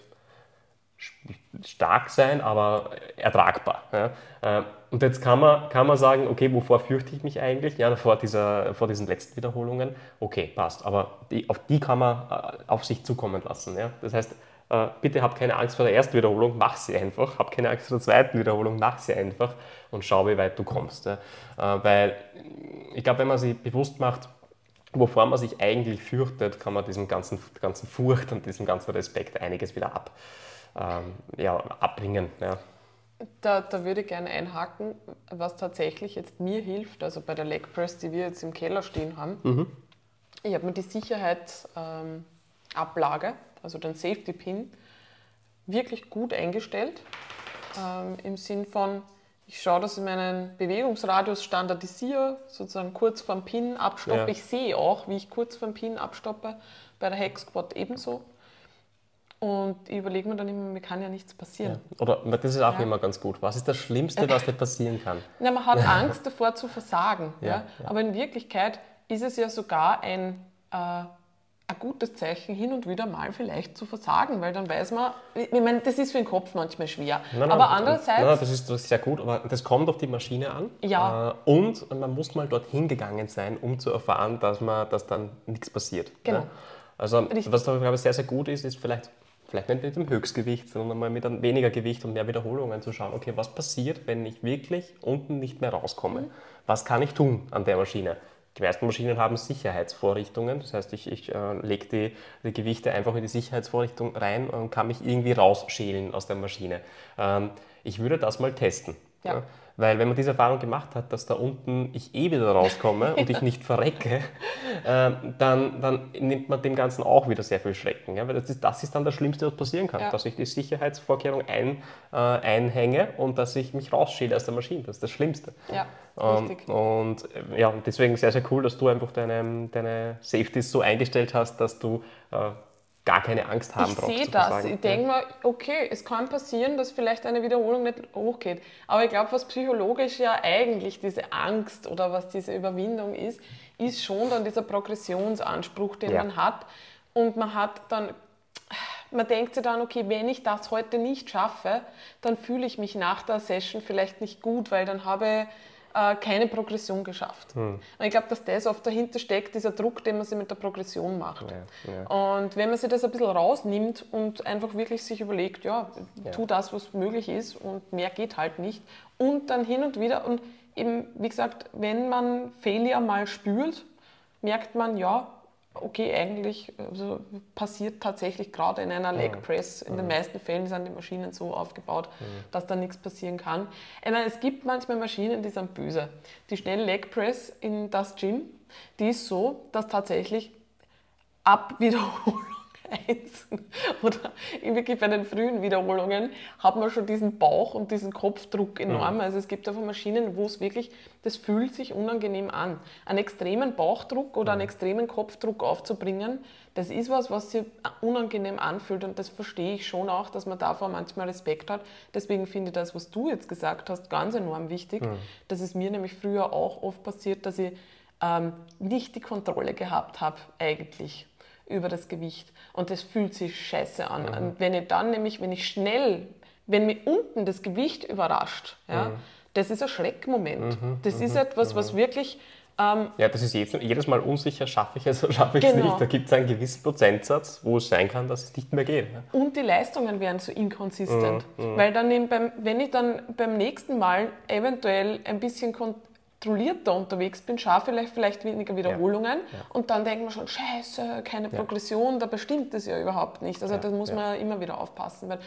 stark sein, aber ertragbar. Ja. Ähm, und jetzt kann man, kann man sagen, okay, wovor fürchte ich mich eigentlich? Ja, vor, dieser, vor diesen letzten Wiederholungen. Okay, passt. Aber die, auf die kann man äh, auf sich zukommen lassen. Ja. Das heißt, äh, bitte hab keine Angst vor der ersten Wiederholung, mach sie einfach. Hab keine Angst vor der zweiten Wiederholung, mach sie einfach und schau, wie weit du kommst. Ja. Äh, weil ich glaube, wenn man sich bewusst macht, wovor man sich eigentlich fürchtet, kann man diesem ganzen, ganzen Furcht und diesem ganzen Respekt einiges wieder ab, ähm, ja, abbringen. Ja. Da, da würde ich gerne einhaken, was tatsächlich jetzt mir hilft, also bei der Leg Press, die wir jetzt im Keller stehen haben. Mhm. Ich habe mir die Sicherheitsablage, ähm, also den Safety Pin, wirklich gut eingestellt. Ähm, Im Sinn von, ich schaue, dass ich meinen Bewegungsradius standardisiere, sozusagen kurz vorm Pin abstoppe. Ja. Ich sehe auch, wie ich kurz vorm Pin abstoppe, bei der Hex Squat ebenso. Und ich überlege mir dann immer, mir kann ja nichts passieren. Ja. Oder das ist auch ja. immer ganz gut. Was ist das Schlimmste, was dir passieren kann? Na, man hat Angst davor zu versagen. Ja, Aber in Wirklichkeit ist es ja sogar ein, äh, ein gutes Zeichen, hin und wieder mal vielleicht zu versagen, weil dann weiß man, ich meine, das ist für den Kopf manchmal schwer. Nein, nein, aber andererseits. Nein, das, ist, das ist sehr gut, aber das kommt auf die Maschine an. Ja. Äh, und man muss mal dorthin gegangen sein, um zu erfahren, dass, man, dass dann nichts passiert. Genau. Also, was da, glaube ich, sehr, sehr gut ist, ist vielleicht vielleicht nicht mit dem Höchstgewicht, sondern mal mit weniger Gewicht und mehr Wiederholungen zu schauen, okay, was passiert, wenn ich wirklich unten nicht mehr rauskomme? Mhm. Was kann ich tun an der Maschine? Die meisten Maschinen haben Sicherheitsvorrichtungen, das heißt, ich, ich äh, lege die, die, Gewichte einfach in die Sicherheitsvorrichtung rein und kann mich irgendwie rausschälen aus der Maschine. Ähm, ich würde das mal testen. Ja. Ja. Weil wenn man diese Erfahrung gemacht hat, dass da unten ich eh wieder rauskomme und ich nicht verrecke, äh, dann, dann, nimmt man dem Ganzen auch wieder sehr viel Schrecken. Ja? Weil das ist, das ist dann das Schlimmste, was passieren kann. Ja. Dass ich die Sicherheitsvorkehrung ein, äh, einhänge und dass ich mich rausschäle aus der Maschine. Das ist das Schlimmste. Ja, ähm, richtig. Und äh, ja, deswegen sehr, sehr cool, dass du einfach deine, deine Safeties so eingestellt hast, dass du äh, gar keine Angst haben ich brauchst. Ich sehe das. Ich denke mir, okay, es kann passieren, dass vielleicht eine Wiederholung nicht hochgeht. Aber ich glaube, was psychologisch ja eigentlich diese Angst oder was diese Überwindung ist, ist schon dann dieser Progressionsanspruch, den ja. man hat. Und man hat dann, man denkt sich dann, okay, wenn ich das heute nicht schaffe, dann fühle ich mich nach der Session vielleicht nicht gut, weil dann habe äh, keine Progression geschafft. Hm. Und ich glaube, dass das oft dahinter steckt, dieser Druck, den man sich mit der Progression macht. Ja, ja. Und wenn man sich das ein bisschen rausnimmt und einfach wirklich sich überlegt, ja, ja, tu das, was möglich ist und mehr geht halt nicht. Und dann hin und wieder, und eben, wie gesagt, wenn man Failure mal spürt, merkt man, ja, okay, eigentlich also passiert tatsächlich gerade in einer Leg Press, in den meisten Fällen sind die Maschinen so aufgebaut, dass da nichts passieren kann. Meine, es gibt manchmal Maschinen, die sind böse. Die schnelle Leg Press in das Gym, die ist so, dass tatsächlich ab Wiederholung 1 oder wirklich bei den frühen Wiederholungen hat man schon diesen Bauch und diesen Kopfdruck enorm. Mhm. Also es gibt einfach Maschinen, wo es wirklich, das fühlt sich unangenehm an. Einen extremen Bauchdruck oder einen mhm. extremen Kopfdruck aufzubringen, das ist was, was sich unangenehm anfühlt und das verstehe ich schon auch, dass man davor manchmal Respekt hat. Deswegen finde ich das, was du jetzt gesagt hast, ganz enorm wichtig. Mhm. Das ist mir nämlich früher auch oft passiert, dass ich ähm, nicht die Kontrolle gehabt habe eigentlich über das Gewicht. Und das fühlt sich scheiße an. Mhm. Und wenn ich dann nämlich, wenn ich schnell, wenn mir unten das Gewicht überrascht, ja, mhm. das ist ein Schreckmoment. Mhm. Das ist mhm. etwas, was mhm. wirklich. Ähm, ja, das ist jedes, jedes Mal unsicher, schaffe ich es oder schaffe ich es genau. nicht. Da gibt es einen gewissen Prozentsatz, wo es sein kann, dass es nicht mehr geht. Ja. Und die Leistungen werden so inkonsistent. Mhm. Weil dann, beim, wenn ich dann beim nächsten Mal eventuell ein bisschen kontrollierter unterwegs bin, schaffe vielleicht, vielleicht weniger Wiederholungen ja. Ja. und dann denkt man schon, scheiße, keine Progression, dabei stimmt das ja überhaupt nicht. Also da muss man immer wieder aufpassen. Weil,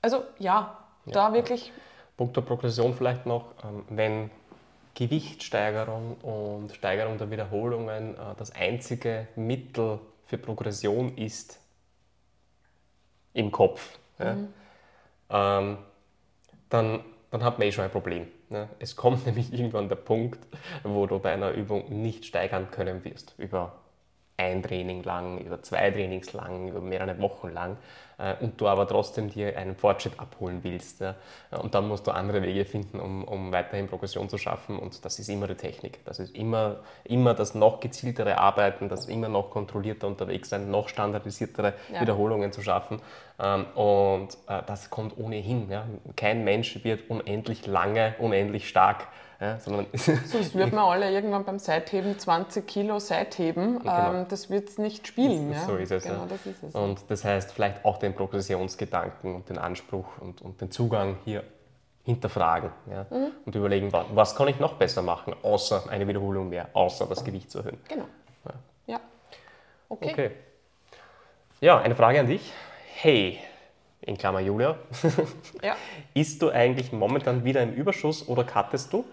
also ja, da wirklich... Punkt der Progression vielleicht noch, ähm, wenn Gewichtssteigerung und Steigerung der Wiederholungen äh, das einzige Mittel für Progression ist im Kopf, mhm. ja, ähm, dann, dann hat man eh schon ein Problem. Ne? Es kommt nämlich irgendwann der Punkt, wo du bei einer Übung nicht steigern können wirst über ein Training lang, über zwei Trainings lang, über mehrere Wochen lang und du aber trotzdem dir einen Fortschritt abholen willst. Ja? Und dann musst du andere Wege finden, um, um weiterhin Progression zu schaffen und das ist immer die Technik. Das ist immer, immer das noch gezieltere Arbeiten, das immer noch kontrollierter unterwegs sein, noch standardisiertere ja. Wiederholungen zu schaffen ähm, und äh, das kommt ohnehin. Ja? Kein Mensch wird unendlich lange, unendlich stark ja, sondern Sonst würden wir alle irgendwann beim Seitheben 20 Kilo Seitheben. Genau. Ähm, das wird es nicht spielen. Ja? So ist es. Genau, ja. das ist es. Und das heißt, vielleicht auch den Progressionsgedanken und den Anspruch und, und den Zugang hier hinterfragen ja? Mhm. und überlegen, was kann ich noch besser machen, außer eine Wiederholung mehr, außer das Gewicht zu erhöhen. Genau. Ja. ja. Okay. okay. Ja, eine Frage an dich. Hey, in Klammer Julia, ja. isst du eigentlich momentan wieder im Überschuss oder cuttest du?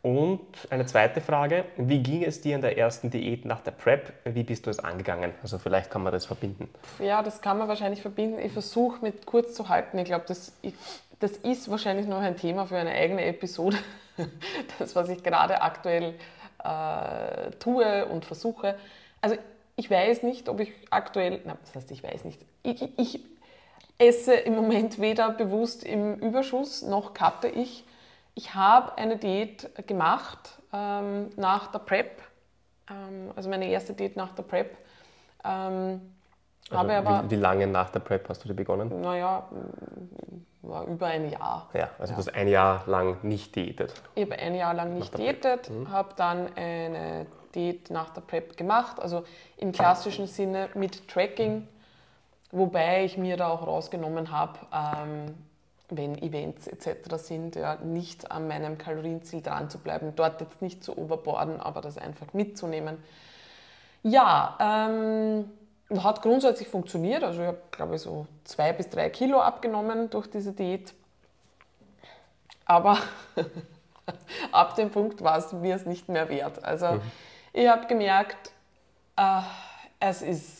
Und eine zweite Frage, wie ging es dir in der ersten Diät nach der Prep? Wie bist du es angegangen? Also vielleicht kann man das verbinden. Ja, das kann man wahrscheinlich verbinden. Ich versuche mit kurz zu halten. Ich glaube, das, das ist wahrscheinlich noch ein Thema für eine eigene Episode. Das, was ich gerade aktuell äh, tue und versuche. Also ich weiß nicht, ob ich aktuell, na, das heißt, ich weiß nicht. Ich, ich esse im Moment weder bewusst im Überschuss noch cutte ich ich habe eine Diät gemacht ähm, nach der PrEP, ähm, also meine erste Diät nach der PrEP. Ähm, also habe aber, wie, wie, lange nach der PrEP hast du die begonnen? Naja, war über ein Jahr. Ja, also ja. du hast ein Jahr lang nicht diätet. Ich habe ein Jahr lang nicht diätet, mhm. habe dann eine Diät nach der PrEP gemacht, also im klassischen Sinne mit Tracking, wobei ich mir da auch rausgenommen habe, ähm, wenn Events etc. sind, ja, nicht an meinem Kalorienziel dran zu bleiben, dort jetzt nicht zu overborden, aber das einfach mitzunehmen. Ja, ähm, hat grundsätzlich funktioniert. Also ich habe, glaube ich, so zwei bis drei Kilo abgenommen durch diese Diät. Aber ab dem Punkt war es mir es nicht mehr wert. Also mhm. ich habe gemerkt, äh, es ist,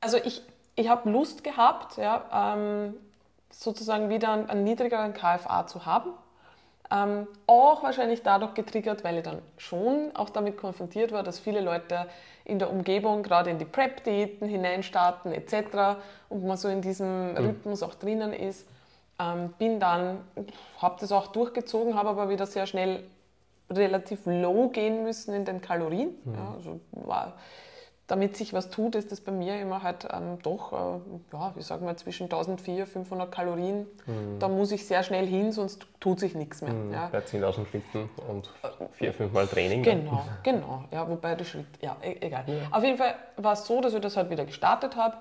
also ich, ich habe Lust gehabt, ja, ähm, sozusagen wieder einen, einen niedrigeren KFA zu haben. Ähm, auch wahrscheinlich dadurch getriggert, weil ich dann schon auch damit konfrontiert war, dass viele Leute in der Umgebung gerade in die Prep-Diäten hineinstarten etc. und man so in diesem mhm. Rhythmus auch drinnen ist. Ähm, bin dann, habe das auch durchgezogen, habe aber wieder sehr schnell relativ low gehen müssen in den Kalorien. Mhm. Ja, also war damit sich was tut, ist das bei mir immer halt ähm, doch, äh, ja, wie sagen wir, zwischen 1400 und 500 Kalorien. Mhm. Da muss ich sehr schnell hin, sonst tut sich nichts mehr. Mhm. Ja. Bei 10.000 Schritten und vier, fünf Mal Training. Genau, ja. genau. Ja, wobei der Schritt, ja, e egal. Ja. Auf jeden Fall war es so, dass ich das halt wieder gestartet habe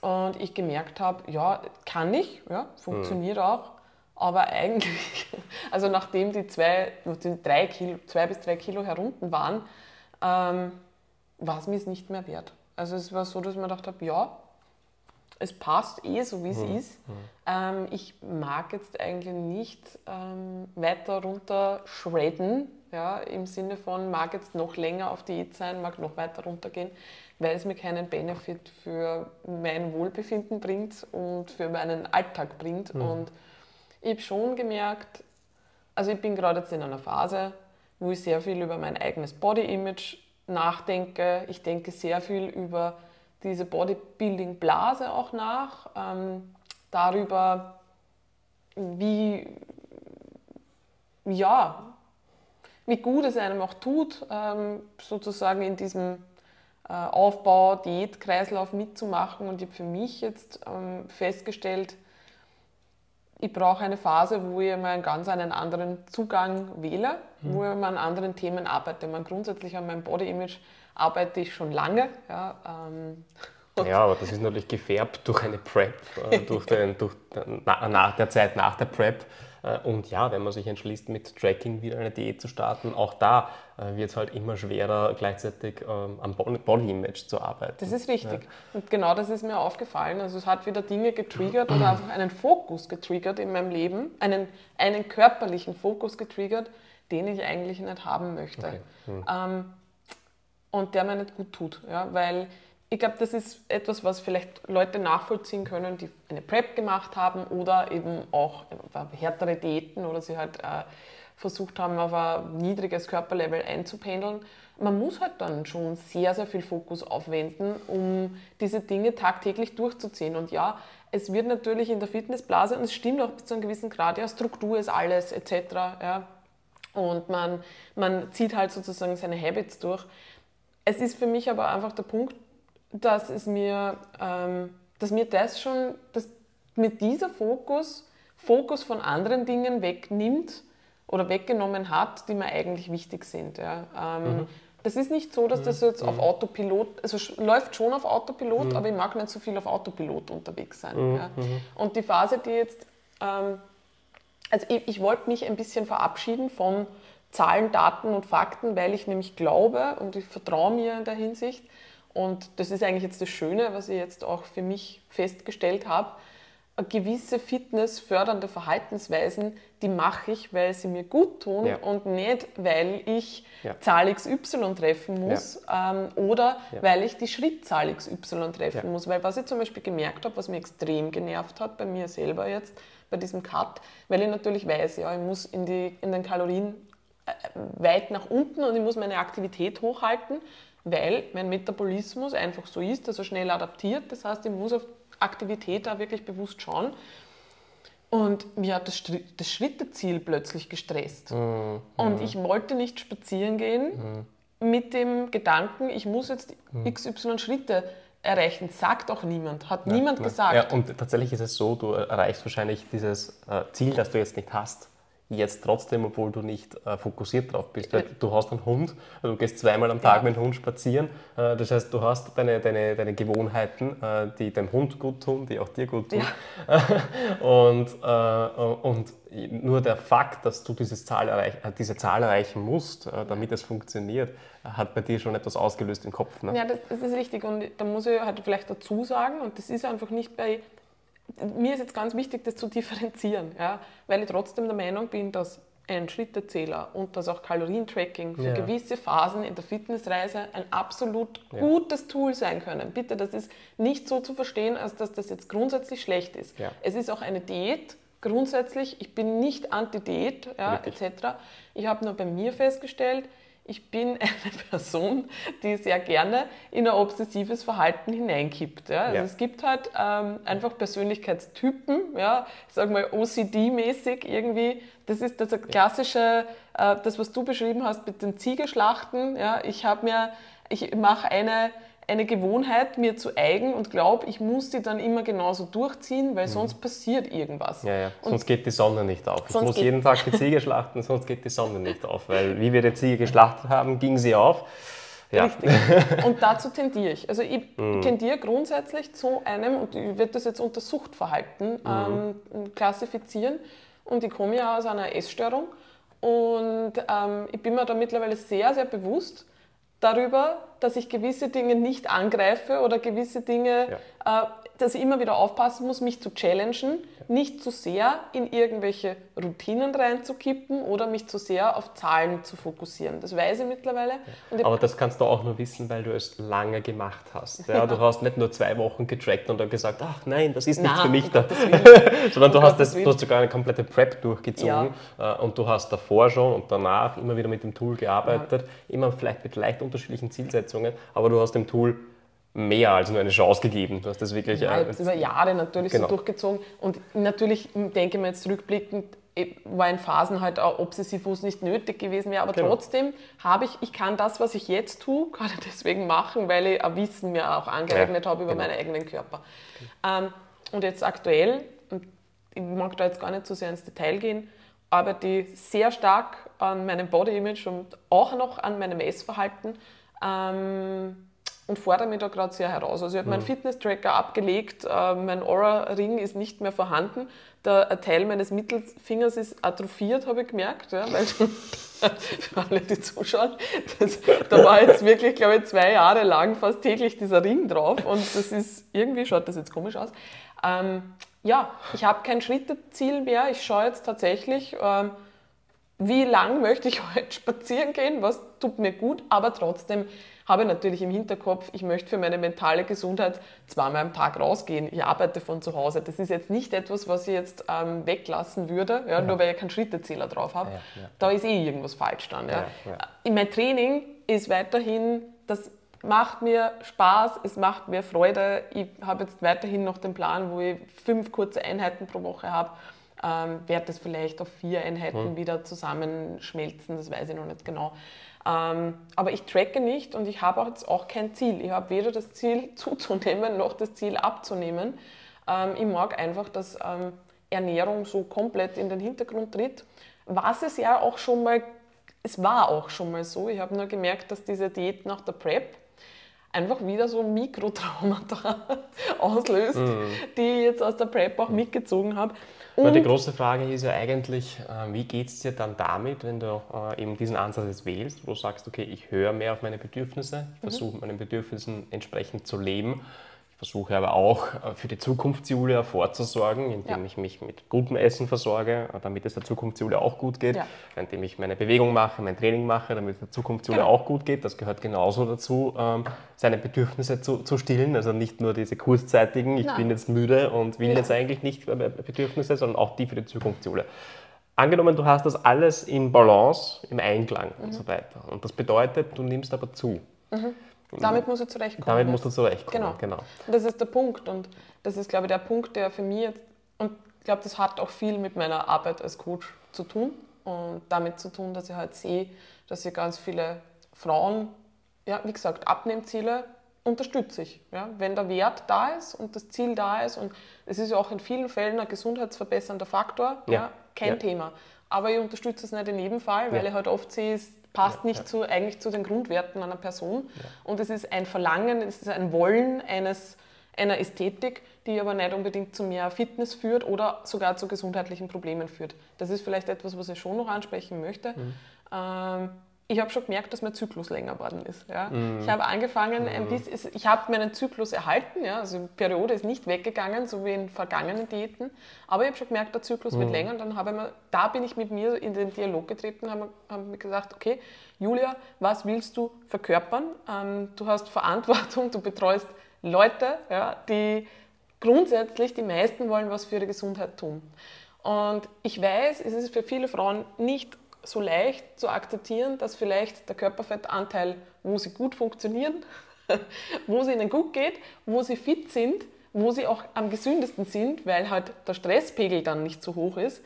und ich gemerkt habe, ja, kann ich, ja, funktioniert mhm. auch. Aber eigentlich, also nachdem die zwei, die drei Kilo, zwei bis drei Kilo herunten waren, ähm, war es mir nicht mehr wert. Also es war so, dass ich mir gedacht habe, ja, es passt eh so, wie es mhm. ist. Mhm. Ähm, ich mag jetzt eigentlich nicht ähm, weiter runter shredden, ja, im Sinne von, mag jetzt noch länger auf Diät sein, mag noch weiter runtergehen, weil es mir keinen Benefit für mein Wohlbefinden bringt und für meinen Alltag bringt. Mhm. Und ich habe schon gemerkt, also ich bin gerade jetzt in einer Phase, wo ich sehr viel über mein eigenes Body-Image nachdenke. Ich denke sehr viel über diese Bodybuilding-Blase auch nach, ähm, darüber, wie, ja, wie gut es einem auch tut, ähm, sozusagen in diesem äh, Aufbau, Diätkreislauf mitzumachen. Und ich habe für mich jetzt ähm, festgestellt, ich brauche eine Phase, wo ich mal einen ganz einen anderen Zugang wähle, mhm. wo ich mal an anderen Themen arbeite. Man grundsätzlich an meinem Body Image arbeite ich schon lange. Ja, ähm, ja, aber das ist natürlich gefärbt durch eine Prep, äh, durch, den, durch na, nach der Zeit nach der Prep. Äh, und ja, wenn man sich entschließt, mit Tracking wieder eine Diät zu starten, auch da äh, wird es halt immer schwerer, gleichzeitig ähm, am Body-Image zu arbeiten. Das ist richtig. Ja. Und genau das ist mir aufgefallen. Also es hat wieder Dinge getriggert oder einfach einen Fokus getriggert in meinem Leben, einen, einen körperlichen Fokus getriggert, den ich eigentlich nicht haben möchte. Okay. Hm. Ähm, und der mir nicht gut tut. Ja? Weil ich glaube, das ist etwas, was vielleicht Leute nachvollziehen können, die eine Prep gemacht haben oder eben auch härtere Diäten oder sie halt äh, versucht haben, auf ein niedriges Körperlevel einzupendeln. Man muss halt dann schon sehr, sehr viel Fokus aufwenden, um diese Dinge tagtäglich durchzuziehen. Und ja, es wird natürlich in der Fitnessblase, und es stimmt auch bis zu einem gewissen Grad, ja, Struktur ist alles etc. Ja, und man, man zieht halt sozusagen seine Habits durch. Es ist für mich aber einfach der Punkt, dass es mir, ähm, dass mir das schon, dass mit dieser Fokus, Fokus von anderen Dingen wegnimmt oder weggenommen hat, die mir eigentlich wichtig sind. Ja. Ähm, mhm. Das ist nicht so, dass das jetzt mhm. auf Autopilot, also läuft schon auf Autopilot, mhm. aber ich mag nicht so viel auf Autopilot unterwegs sein. Mhm. Ja. Mhm. Und die Phase, die jetzt, ähm, also ich, ich wollte mich ein bisschen verabschieden von Zahlen, Daten und Fakten, weil ich nämlich glaube und ich vertraue mir in der Hinsicht, Und das ist eigentlich jetzt das Schöne, was ich jetzt auch für mich festgestellt habe. Gewisse fitnessfördernde Verhaltensweisen, die mache ich, weil sie mir gut tun ja. und nicht, weil ich ja. Zahl XY treffen muss ja. ähm, oder weil ich die Schrittzahl XY treffen muss. Weil was ich zum Beispiel gemerkt habe, was mir extrem genervt hat bei mir selber jetzt, bei diesem Cut, weil ich natürlich weiß, ja, ich muss in, die, in den Kalorien äh, weit nach unten und ich muss meine Aktivität hochhalten weil mein Metabolismus einfach so ist, dass er schnell adaptiert. Das heißt, ich muss auf Aktivität da wirklich bewusst schauen. Und mir hat das, das Schritteziel plötzlich gestresst. Mhm. Und mhm. ich wollte nicht spazieren gehen mhm. mit dem Gedanken, ich muss jetzt mhm. XY Schritte erreichen. Sagt auch niemand, hat ja, niemand ja. gesagt. Ja, und tatsächlich ist es so, du erreichst wahrscheinlich dieses äh, Ziel, das du jetzt nicht hast jetzt trotzdem, obwohl du nicht äh, fokussiert drauf bist. Weil du hast einen Hund, also du gehst zweimal am Tag ja. mit dem Hund spazieren. Äh, das heißt, du hast deine, deine, deine Gewohnheiten, äh, die dem Hund gut tun, die auch dir gut tun. Ja. und, äh, und nur der Fakt, dass du dieses Zahl erreich, äh, diese Zahl erreichen musst, äh, damit es funktioniert, hat bei dir schon etwas ausgelöst im Kopf. Ne? Ja, das, das ist richtig. Und da muss ich halt vielleicht dazu sagen, und das ist einfach nicht bei mir ist jetzt ganz wichtig, das zu differenzieren, ja, weil ich trotzdem der Meinung bin, dass ein Schrittezähler und dass auch Kalorientracking für ja. gewisse Phasen in der Fitnessreise ein absolut ja. gutes Tool sein können. Bitte, das ist nicht so zu verstehen, als dass das jetzt grundsätzlich schlecht ist. Ja. Es ist auch eine Diät, grundsätzlich. Ich bin nicht anti-Diät etc. Ich habe nur bei mir festgestellt, ich bin eine Person, die sehr gerne in ein obsessives Verhalten hineinkippt. Ja? Also ja. Es gibt halt ähm, einfach Persönlichkeitstypen, ja? ich sage mal OCD-mäßig irgendwie. Das ist das klassische, äh, das was du beschrieben hast mit den Ziegeschlachten. Ja? Ich habe mir, ich mache eine eine Gewohnheit mir zu eigen und glaube, ich muss die dann immer genauso durchziehen, weil mhm. sonst passiert irgendwas. Ja, ja. sonst geht die Sonne nicht auf. Ich muss jeden Tag die Ziege schlachten, sonst geht die Sonne nicht auf. Weil wie wir die Ziege geschlachtet haben, ging sie auf. Ja. Richtig. Und dazu tendiere ich. Also ich mhm. tendiere grundsätzlich zu einem, und ich werde das jetzt unter Suchtverhalten mhm. ähm, klassifizieren, und ich komme ja aus einer Essstörung. Und ähm, ich bin mir da mittlerweile sehr, sehr bewusst, darüber, dass ich gewisse Dinge nicht angreife oder gewisse Dinge, ja. äh, dass ich immer wieder aufpassen muss, mich zu challengen. Nicht zu sehr in irgendwelche Routinen reinzukippen oder mich zu sehr auf Zahlen zu fokussieren. Das weiß ich mittlerweile. Ja. Aber das kannst du auch nur wissen, weil du es lange gemacht hast. Ja, du hast nicht nur zwei Wochen getrackt und dann gesagt, ach nein, das ist nicht für mich da. Sondern du, hast das, du hast sogar eine komplette Prep durchgezogen äh, und du hast davor schon und danach immer wieder mit dem Tool gearbeitet, immer vielleicht mit leicht unterschiedlichen Zielsetzungen, aber du hast dem Tool mehr als nur eine Chance gegeben. Du hast das wirklich. Ja, äh, über Jahre natürlich genau. so durchgezogen. Und natürlich denke ich mir jetzt rückblickend, eh, war in Phasen halt auch obsessiv, wo es nicht nötig gewesen wäre. Aber genau. trotzdem habe ich, ich kann das, was ich jetzt tue, gerade deswegen machen, weil ich ein Wissen mir auch angeeignet ja, habe über genau. meinen eigenen Körper. Ähm, und jetzt aktuell, ich mag da jetzt gar nicht so sehr ins Detail gehen, arbeite ich sehr stark an meinem Body Image und auch noch an meinem Essverhalten. Ähm, und fordere mich da gerade sehr heraus. Also ich habe mhm. meinen Fitness-Tracker abgelegt, äh, mein Aura-Ring ist nicht mehr vorhanden. Der ein Teil meines Mittelfingers ist atrophiert, habe ich gemerkt, ja, weil für alle, die zuschauen, das, da war jetzt wirklich, glaube ich, zwei Jahre lang fast täglich dieser Ring drauf und das ist, irgendwie schaut das jetzt komisch aus. Ähm, ja, ich habe kein Schritteziel mehr. Ich schaue jetzt tatsächlich, ähm, wie lang möchte ich heute spazieren gehen, was tut mir gut, aber trotzdem habe natürlich im Hinterkopf, ich möchte für meine mentale Gesundheit zweimal am Tag rausgehen. Ich arbeite von zu Hause. Das ist jetzt nicht etwas, was ich jetzt ähm, weglassen würde, ja, ja. nur weil ich keinen Schrittezähler drauf habe. Ja, da ist eh irgendwas falsch dann. In mein Training ist weiterhin, das macht mir Spaß, es macht mir Freude. Ich habe jetzt weiterhin noch den Plan, wo ich fünf kurze Einheiten pro Woche habe. Ähm, werde das vielleicht auf vier Einheiten mhm. wieder zusammenschmelzen, das weiß ich noch nicht genau. Ähm, aber ich tracke nicht und ich habe jetzt auch kein Ziel. Ich habe weder das Ziel zuzunehmen noch das Ziel abzunehmen. Ähm, ich mag einfach, dass ähm, Ernährung so komplett in den Hintergrund tritt. Was es ja auch schon mal, es war auch schon mal so, ich habe nur gemerkt, dass diese Diät nach der Prep einfach wieder so Mikrotraumata auslöst, mhm. die ich jetzt aus der Prep auch mitgezogen habe. Und die große Frage ist ja eigentlich, äh, wie geht es dir dann damit, wenn du äh, eben diesen Ansatz jetzt wählst, wo du sagst, okay, ich höre mehr auf meine Bedürfnisse, ich mhm. versuche meinen Bedürfnissen entsprechend zu leben versuche aber auch äh, für die Zukunftsjulia vorzusorgen, indem ja. ich mich mit gutem Essen versorge, äh, damit es der Zukunftsjulia auch gut geht, ja. indem ich meine Bewegung mache, mein Training mache, damit es der Zukunftsjulia genau. auch gut geht. Das gehört genauso dazu, ähm, seine Bedürfnisse zu, zu stillen, also nicht nur diese kurzzeitigen, ich Nein. bin jetzt müde und will ja. jetzt eigentlich nicht Bedürfnisse, sondern auch die für die Zukunftsjulia. Angenommen, du hast das alles in Balance, im Einklang mhm. und so weiter. Und das bedeutet, du nimmst aber zu. Mhm. Damit muss ich zurechtkommen. Damit musst du zurechtkommen, genau. genau. Und das ist der Punkt. Und das ist, glaube ich, der Punkt, der für mich jetzt, und ich glaube, das hat auch viel mit meiner Arbeit als Coach zu tun. Und damit zu tun, dass ich halt sehe, dass ich ganz viele Frauen, ja, wie gesagt, Abnehmziele unterstütze ich. Ja? Wenn der Wert da ist und das Ziel da ist, und es ist ja auch in vielen Fällen ein gesundheitsverbessernder Faktor, ja. ja kein ja. Thema. Aber ich unterstütze es nicht in jedem Fall, weil ich halt oft sehe, passt ja, nicht ja. Zu, eigentlich zu den Grundwerten einer Person. Ja. Und es ist ein Verlangen, es ist ein Wollen eines, einer Ästhetik, die aber nicht unbedingt zu mehr Fitness führt oder sogar zu gesundheitlichen Problemen führt. Das ist vielleicht etwas, was ich schon noch ansprechen möchte. Mhm. Ähm, ich habe schon gemerkt, dass mein Zyklus länger geworden ist. Ja. Mhm. Ich habe angefangen, mhm. ein bisschen, ich habe meinen Zyklus erhalten, ja, also die Periode ist nicht weggegangen, so wie in vergangenen Diäten, aber ich habe schon gemerkt, der Zyklus mhm. wird länger und dann habe ich mir, da bin ich mit mir in den Dialog getreten, habe hab mir gesagt, okay, Julia, was willst du verkörpern? Ähm, du hast Verantwortung, du betreust Leute, ja, die grundsätzlich, die meisten wollen was für ihre Gesundheit tun. Und ich weiß, es ist für viele Frauen nicht so leicht zu akzeptieren, dass vielleicht der Körperfettanteil, wo sie gut funktionieren, wo es ihnen gut geht, wo sie fit sind, wo sie auch am gesündesten sind, weil halt der Stresspegel dann nicht so hoch ist,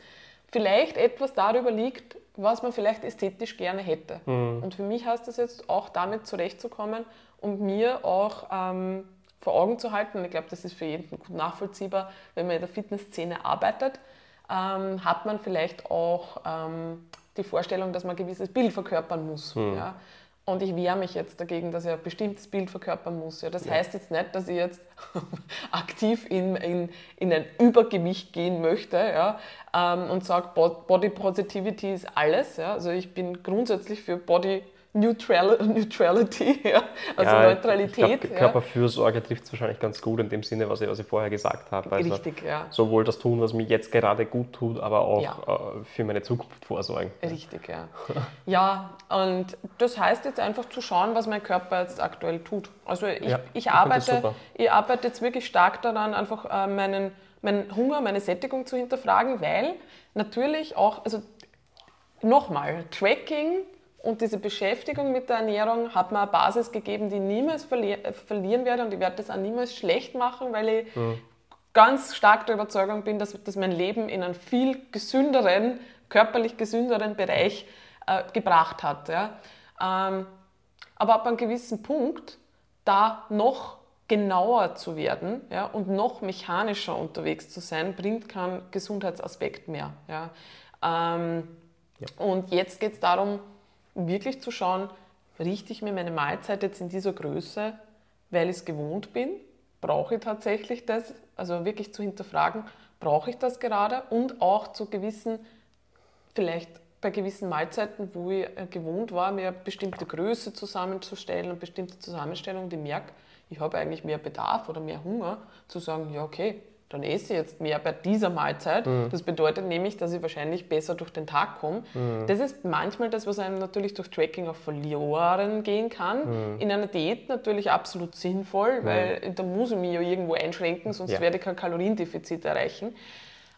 vielleicht etwas darüber liegt, was man vielleicht ästhetisch gerne hätte. Mhm. Und für mich heißt das jetzt auch damit zurechtzukommen und mir auch ähm, vor Augen zu halten, und ich glaube, das ist für jeden gut nachvollziehbar, wenn man in der Fitnessszene arbeitet, ähm, hat man vielleicht auch ähm, die Vorstellung, dass man ein gewisses Bild verkörpern muss. Mhm. Ja. Und ich wehre mich jetzt dagegen, dass ich ein bestimmtes Bild verkörpern muss. Ja. Das ja. heißt jetzt nicht, dass ich jetzt aktiv in, in, in ein Übergewicht gehen möchte ja, ähm, und sage, Body Positivity ist alles. Ja. Also ich bin grundsätzlich für Body Neutral, Neutrality, ja. also ja, Neutralität. Glaub, Körperfürsorge ja. trifft es wahrscheinlich ganz gut in dem Sinne, was ich, was ich vorher gesagt habe. Also Richtig, ja. Sowohl das tun, was mir jetzt gerade gut tut, aber auch äh, für meine Zukunft vorsorgen. Richtig, ja. ja, und das heißt jetzt einfach zu schauen, was mein Körper jetzt aktuell tut. Also ich, ich, ich arbeite, ich arbeite jetzt wirklich stark daran, einfach äh, meinen, meinen Hunger, meine Sättigung zu hinterfragen, weil natürlich auch, also nochmal, Tracking und diese Beschäftigung mit der Ernährung hat mir eine Basis gegeben, die ich niemals verli verlieren werde und ich werde das auch niemals schlecht machen, weil ich mhm. ganz stark der Überzeugung bin, dass, dass mein Leben in einen viel gesünderen, körperlich gesünderen Bereich äh, gebracht hat. Ja. Ähm, aber ab einem gewissen Punkt da noch genauer zu werden ja, und noch mechanischer unterwegs zu sein, bringt keinen Gesundheitsaspekt mehr. Ja. Ähm, ja. Und jetzt geht es darum, wirklich zu schauen, richte ich mir meine Mahlzeit jetzt in dieser Größe, weil ich es gewohnt bin? Brauche ich tatsächlich das? Also wirklich zu hinterfragen, brauche ich das gerade? Und auch zu gewissen, vielleicht bei gewissen Mahlzeiten, wo ich äh, gewohnt war, mir eine bestimmte Größe zusammenzustellen und bestimmte Zusammenstellungen, die merke, ich habe eigentlich mehr Bedarf oder mehr Hunger, zu sagen, ja okay, dann esse ich jetzt mehr bei dieser Mahlzeit. Mhm. Das bedeutet nämlich, dass ich wahrscheinlich besser durch den Tag komme. Mhm. Das ist manchmal das, was einem natürlich durch Tracking auch verloren gehen kann. Mhm. In einer Diät natürlich absolut sinnvoll, mhm. weil da muss ich mich ja irgendwo einschränken, sonst ja. werde ich kein Kaloriendefizit erreichen.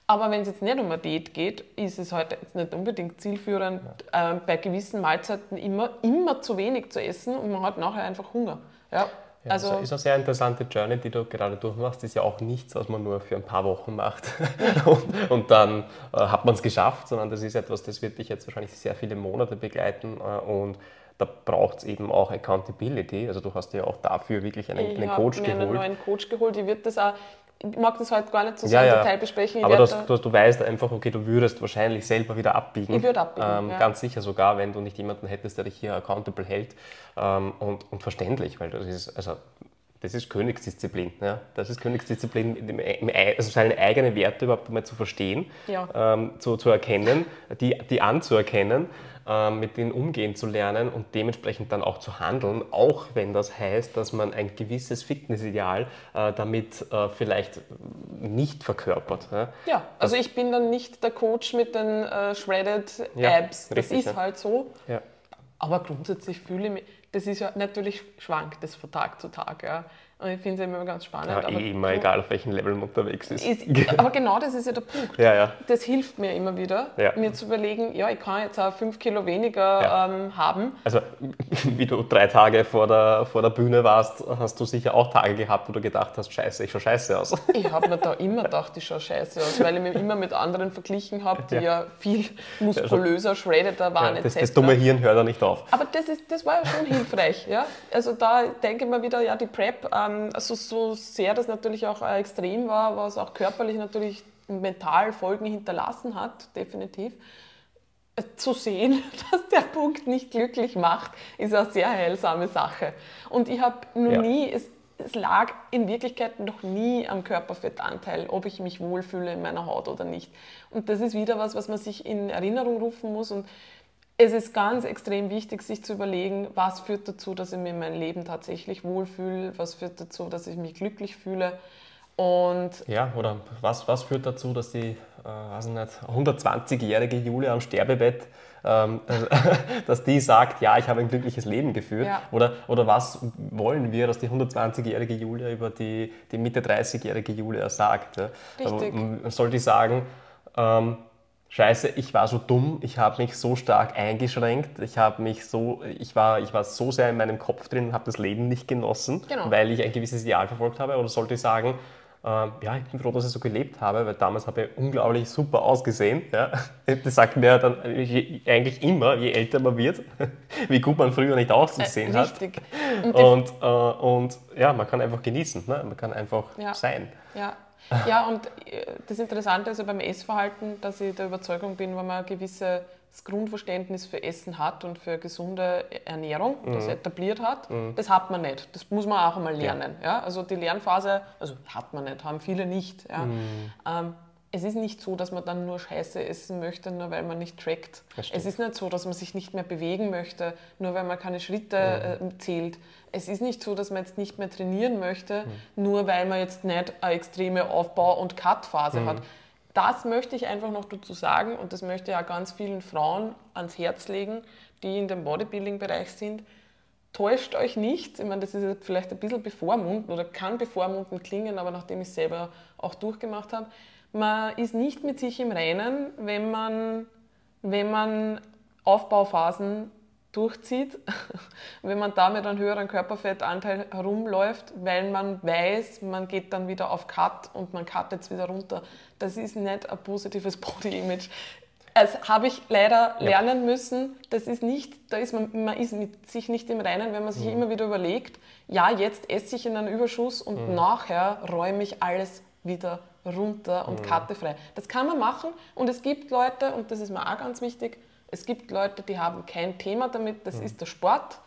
Aber wenn es jetzt nicht um eine Diät geht, ist es heute halt nicht unbedingt zielführend, ja. äh, bei gewissen Mahlzeiten immer, immer zu wenig zu essen und man hat nachher einfach Hunger. Ja. Ja, also, das ist eine sehr interessante Journey, die du gerade durchmachst. Das ist ja auch nichts, was man nur für ein paar Wochen macht und, und, dann äh, hat man es geschafft, sondern das ist etwas, das wird dich jetzt wahrscheinlich sehr viele Monate begleiten äh, und da braucht es eben auch Accountability. Also du hast ja auch dafür wirklich einen, einen Coach geholt. Ich habe mir einen neuen Coach geholt. Ich wird das auch ich mag das halt gar nicht so sehr ja, Detail besprechen. Aber das, du, du weißt einfach, okay, du würdest wahrscheinlich selber wieder abbiegen. Ich würde abbiegen, ähm, ja. Ganz sicher sogar, wenn du nicht jemanden hättest, der dich hier accountable hält. Ähm, und, und verständlich, weil das ist, also das ist Königsdisziplin. Ja? Das ist Königsdisziplin, im, im, also seine eigenen Werte überhaupt mal zu verstehen, ja. ähm, zu, zu erkennen, die, die anzuerkennen, mit denen umgehen zu lernen und dementsprechend dann auch zu handeln, auch wenn das heißt, dass man ein gewisses Fitnessideal äh, damit äh, vielleicht nicht verkörpert. Ja, ja also ich bin dann nicht der Coach mit den äh, Shredded Abs. das richtig, ist halt so. Aber grundsätzlich fühle ich mich, das ist ja natürlich schwankt das von Tag zu Tag. Ja. Und ich finde es immer ganz spannend. Ja, aber eh immer egal, auf welchem Level man unterwegs ist. ist. Aber genau das ist ja der Punkt. Ja, ja. Das hilft mir immer wieder, ja. mir zu überlegen, ja, ich kann jetzt auch fünf Kilo weniger ähm, haben. Also, wie du drei Tage vor der, vor der Bühne warst, hast du sicher auch Tage gehabt, wo du gedacht hast, scheiße, ich schaue scheiße aus. Ich habe mir da immer gedacht, ich schaue scheiße aus, weil ich mich immer mit anderen verglichen habe, die ja, viel muskulöser, shreddeter waren. Das, das, dumme Hirn hört da nicht auf. Aber das, ist, das war ja schon hilfreich. Ja? Also da denke ich mir wieder, ja, die Prep ähm, also so sehr das natürlich auch äh, extrem war, was auch körperlich natürlich mental Folgen hinterlassen hat, definitiv. Äh, zu sehen, dass der Punkt nicht glücklich macht, ist eine sehr heilsame Sache. Und ich habe noch ja. nie, es, es lag in Wirklichkeit noch nie am Körperfettanteil, ob ich mich wohlfühle in meiner Haut oder nicht. Und das ist wieder was, was man sich in Erinnerung rufen muss. Und es ist ganz extrem wichtig, sich zu überlegen, was führt dazu, dass ich mir in meinem Leben tatsächlich wohlfühle, was führt dazu, dass ich mich glücklich fühle. Und ja, oder was, was führt dazu, dass die äh, 120-jährige Julia am Sterbebett, ähm, dass die sagt, ja, ich habe ein glückliches Leben geführt? Ja. Oder, oder was wollen wir, dass die 120-jährige Julia über die, die Mitte 30-jährige Julia sagt? Ja? Richtig. Soll die sagen, ähm, Scheiße, ich war so dumm, ich habe mich so stark eingeschränkt, ich habe mich so, ich war, ich war so sehr in meinem Kopf drin und habe das Leben nicht genossen, genau. weil ich ein gewisses Ideal verfolgt habe. Oder sollte ich sagen, äh, ja, ich bin froh, dass ich so gelebt habe, weil damals habe ich unglaublich super ausgesehen. Ja? Das sagt mir dann eigentlich immer, je älter man wird, wie gut man früher nicht ausgesehen äh, hat. Und, und, äh, und, ja, man kann einfach genießen, ne? man kann einfach ja. sein. Ja, ja, und äh, das Interessante ist ja beim Essverhalten, dass ich der Überzeugung bin, wenn man ein gewisses Grundverständnis für Essen hat und für gesunde Ernährung, mhm. das etabliert hat, mhm. das hat man nicht. Das muss man auch einmal lernen. Ja. ja. Also die Lernphase, also hat man nicht, haben viele nicht. Ja. Mhm. Ähm, es ist nicht so, dass man dann nur Scheiße essen möchte, nur weil man nicht trackt. Es ist nicht so, dass man sich nicht mehr bewegen möchte, nur weil man keine Schritte mhm. äh, zählt. Es ist nicht so, dass man jetzt nicht mehr trainieren möchte, mhm. nur weil man jetzt nicht eine extreme Aufbau- und Cut-Phase mhm. hat. Das möchte ich einfach noch dazu sagen und das möchte ich auch ganz vielen Frauen ans Herz legen, die in dem Bodybuilding-Bereich sind. Täuscht euch nicht, ich meine, das ist vielleicht ein bisschen bevormundend oder kann bevormundend klingen, aber nachdem ich es selber auch durchgemacht habe, man ist nicht mit sich im Reinen, wenn man, wenn man Aufbauphasen durchzieht, wenn man damit einen höheren Körperfettanteil herumläuft, weil man weiß, man geht dann wieder auf Cut und man cut jetzt wieder runter. Das ist nicht ein positives Body-Image. Das habe ich leider ja. lernen müssen. Das ist nicht, da ist man, man ist mit sich nicht im Reinen, wenn man sich mhm. immer wieder überlegt, ja, jetzt esse ich in einen Überschuss und mhm. nachher räume ich alles wieder runter und mhm. kartefrei. Das kann man machen und es gibt Leute, und das ist mir auch ganz wichtig, es gibt Leute, die haben kein Thema damit, das mhm. ist der Sport.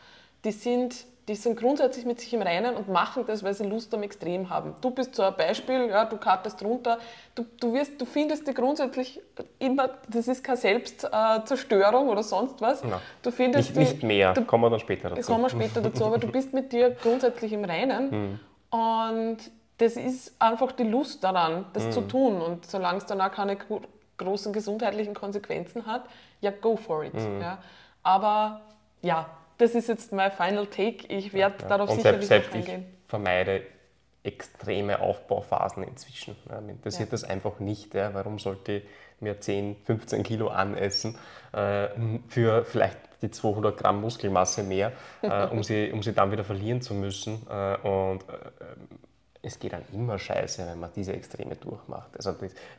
Die sind, die sind grundsätzlich mit sich im Reinen und machen das, weil sie Lust am Extrem haben. Du bist so ein Beispiel, ja, du kartest runter, du, du, wirst, du findest dir grundsätzlich immer, das ist keine Selbstzerstörung oder sonst was. No. Du findest nicht, nicht mehr, du, kommen wir dann später dazu. Kommen wir später dazu, aber du bist mit dir grundsätzlich im Reinen. Mhm. Und das ist einfach die Lust daran, das mhm. zu tun. Und solange es dann auch keine großen gesundheitlichen Konsequenzen hat, ja, go for it. Mhm. Ja. Aber ja, das ist jetzt mein Final Take. Ich werde ja, ja. darauf Und sicherlich selbst, selbst eingehen. Ich vermeide extreme Aufbauphasen inzwischen. Ja, mir interessiert ja. das einfach nicht. Ja. Warum sollte ich mir 10, 15 Kilo anessen äh, für vielleicht die 200 Gramm Muskelmasse mehr, äh, um, sie, um sie dann wieder verlieren zu müssen? Äh, und äh, es geht dann immer scheiße, wenn man diese Extreme durchmacht. Also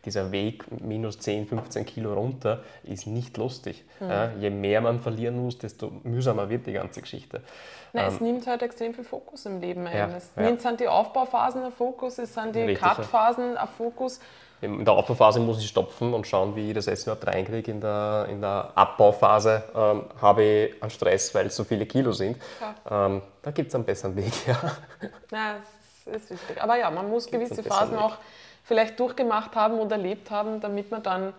dieser Weg minus 10, 15 Kilo runter ist nicht lustig. Mhm. Ja, je mehr man verlieren muss, desto mühsamer wird die ganze Geschichte. Na, ähm, es nimmt halt extrem viel Fokus im Leben ein. Ja, es ja. nimmt sind die Aufbauphasen ein Fokus, es sind die Cut-Phasen ein Fokus. In der Aufbauphase muss ich stopfen und schauen, wie ich das Essen überhaupt reinkriege. In der, in der Abbauphase ähm, habe ich einen Stress, weil es so viele Kilo sind. Ähm, da gibt es einen besseren Weg, ja. Das ist wichtig. Aber ja, man muss gewisse Phasen auch vielleicht durchgemacht haben und erlebt haben, damit man dann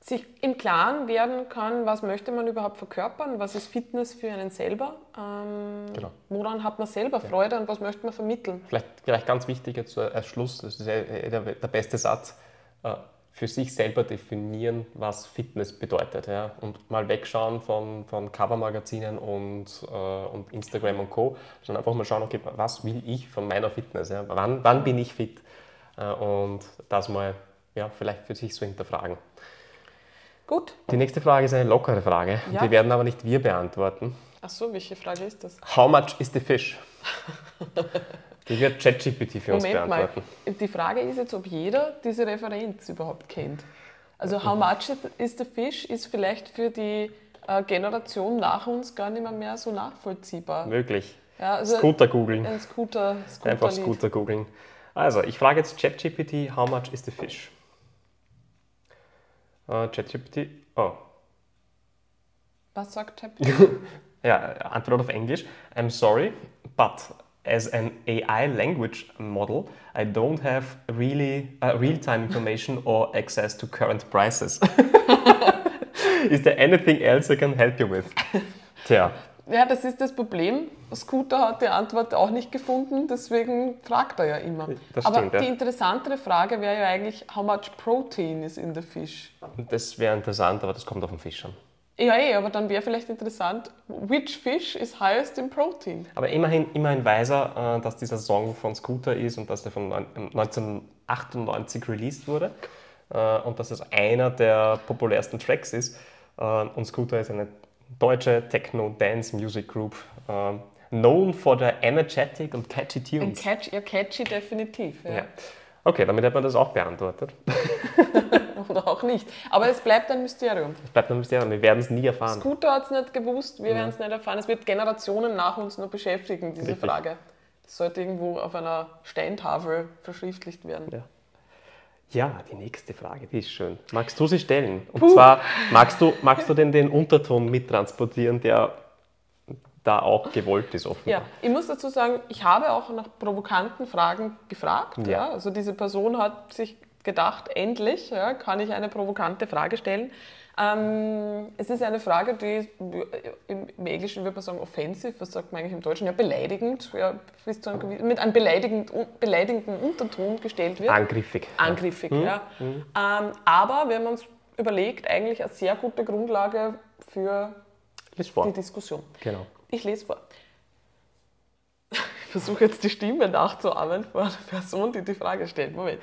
sich im Klaren werden kann, was möchte man überhaupt verkörpern, was ist Fitness für einen selber, ähm, genau. woran hat man selber Freude ja. und was möchte man vermitteln. Vielleicht, vielleicht ganz wichtig jetzt als Schluss, das ist der, der beste Satz, äh, für sich selber definieren, was Fitness bedeutet. Ja? Und mal wegschauen von, von Covermagazinen und, äh, und Instagram und Co., sondern einfach mal schauen, okay, was will ich von meiner Fitness? Ja? Wann, wann bin ich fit? Äh, und das mal ja, vielleicht für sich so hinterfragen. Gut. Die nächste Frage ist eine lockere Frage. Ja. Die werden aber nicht wir beantworten. Ach so, welche Frage ist das? How much is the fish? Die wird ChatGPT für Moment uns beantworten. Mal. Die Frage ist jetzt, ob jeder diese Referenz überhaupt kennt. Also How much is the fish ist vielleicht für die äh, Generation nach uns gar nicht mehr, mehr so nachvollziehbar. Möglich. Ja, also Scooter googeln. Ein Scooter, Scooter Einfach Scooter googeln. Also, ich frage jetzt ChatGPT, how much is the fish? Uh, ChatGPT. Oh. Was sagt ChatGPT? ja, Antwort auf Englisch. I'm sorry, but as an AI language model, I don't have really uh, real-time information or access to current prices. Is there anything else I can help you with? Tja. Ja, das ist das Problem. Scooter hat die Antwort auch nicht gefunden, deswegen fragt er ja immer. Das aber stimmt, die ja. interessantere Frage wäre ja eigentlich, how much protein is in the fish? Das wäre interessant, aber das kommt auf den Fisch an. Ja, eh, aber dann wäre vielleicht interessant, which fish is highest in protein? Aber immerhin, immerhin weiß er, äh, dass dieser Song von Scooter ist und dass der von 1998 released wurde äh, und dass es einer der populärsten Tracks ist. Äh, und Scooter ist eine deutsche Techno-Dance-Music Group, uh, known for their energetic und catchy tunes. Catch, ja, catchy definitiv. Ja. ja. Okay, damit hat man das auch beantwortet. Oder auch nicht. Aber es bleibt ein Mysterium. Es bleibt ein Mysterium, wir werden es nie erfahren. Scooter hat es nicht gewusst, wir ja. werden es nicht erfahren. Es wird Generationen nach uns nur beschäftigen, diese Richtig. Frage. Das sollte irgendwo auf einer Steintafel verschriftlicht werden. Ja. Ja, die nächste Frage, die ist schön. Magst du sie stellen? Und Puh. zwar, magst du, magst du denn den Unterton mittransportieren, der da auch gewollt ist offenbar? Ja, ich muss dazu sagen, ich habe auch nach provokanten Fragen gefragt. Ja. ja. Also diese Person hat sich gedacht, endlich ja, kann ich eine provokante Frage stellen. Ähm, es ist eine Frage, die im, Englischen würde man sagen offensiv, was sagt man eigentlich im Deutschen? Ja, beleidigend, ja, mit einem beleidigend, beleidigenden Unterton gestellt wird. Angriffig. Angriffig, ja. ja. Mhm. Ähm, aber wenn man es überlegt, eigentlich eine sehr gute Grundlage für die Diskussion. Genau. Ich lese vor. Ich versuche jetzt die Stimme nachzuahmen von einer Person, die die Frage stellt. Moment.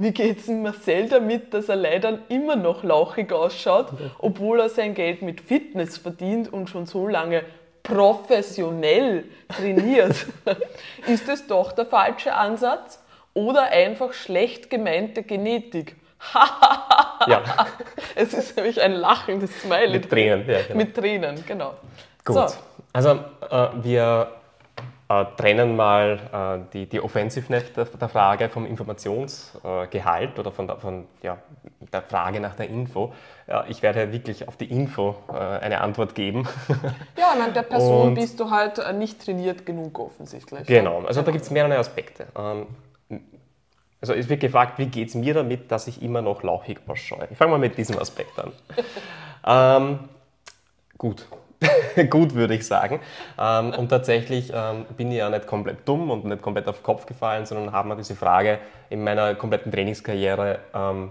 Wie geht es Marcel damit, dass er leider immer noch lauchig ausschaut, obwohl er sein Geld mit Fitness verdient und schon so lange professionell trainiert? Ist es doch der falsche Ansatz oder einfach schlecht gemeinte Genetik? ja. Es ist nämlich ein lachendes Smiley. Mit Tränen, ja. Genau. Mit Tränen, genau. Gut. So. Also äh, wir äh, trennen mal äh, die, die Offensiveness der, der, Frage vom Informationsgehalt äh, oder von, der, von ja, der Frage nach der Info. Ja, ich werde wirklich auf die Info äh, eine Antwort geben. Ja, an der Person Und, bist du halt äh, nicht trainiert genug offensichtlich. Genau, also da gibt es mehrere Aspekte. Ähm, also es wird gefragt, wie geht es mir damit, dass ich immer noch lauchig ausschaue. Ich fange mal mit diesem Aspekt an. ähm, gut, gut, würde ich sagen. Ähm, und tatsächlich ähm, bin ich ja nicht komplett dumm und nicht komplett auf den Kopf gefallen, sondern habe mir diese Frage in meiner kompletten Trainingskarriere ähm,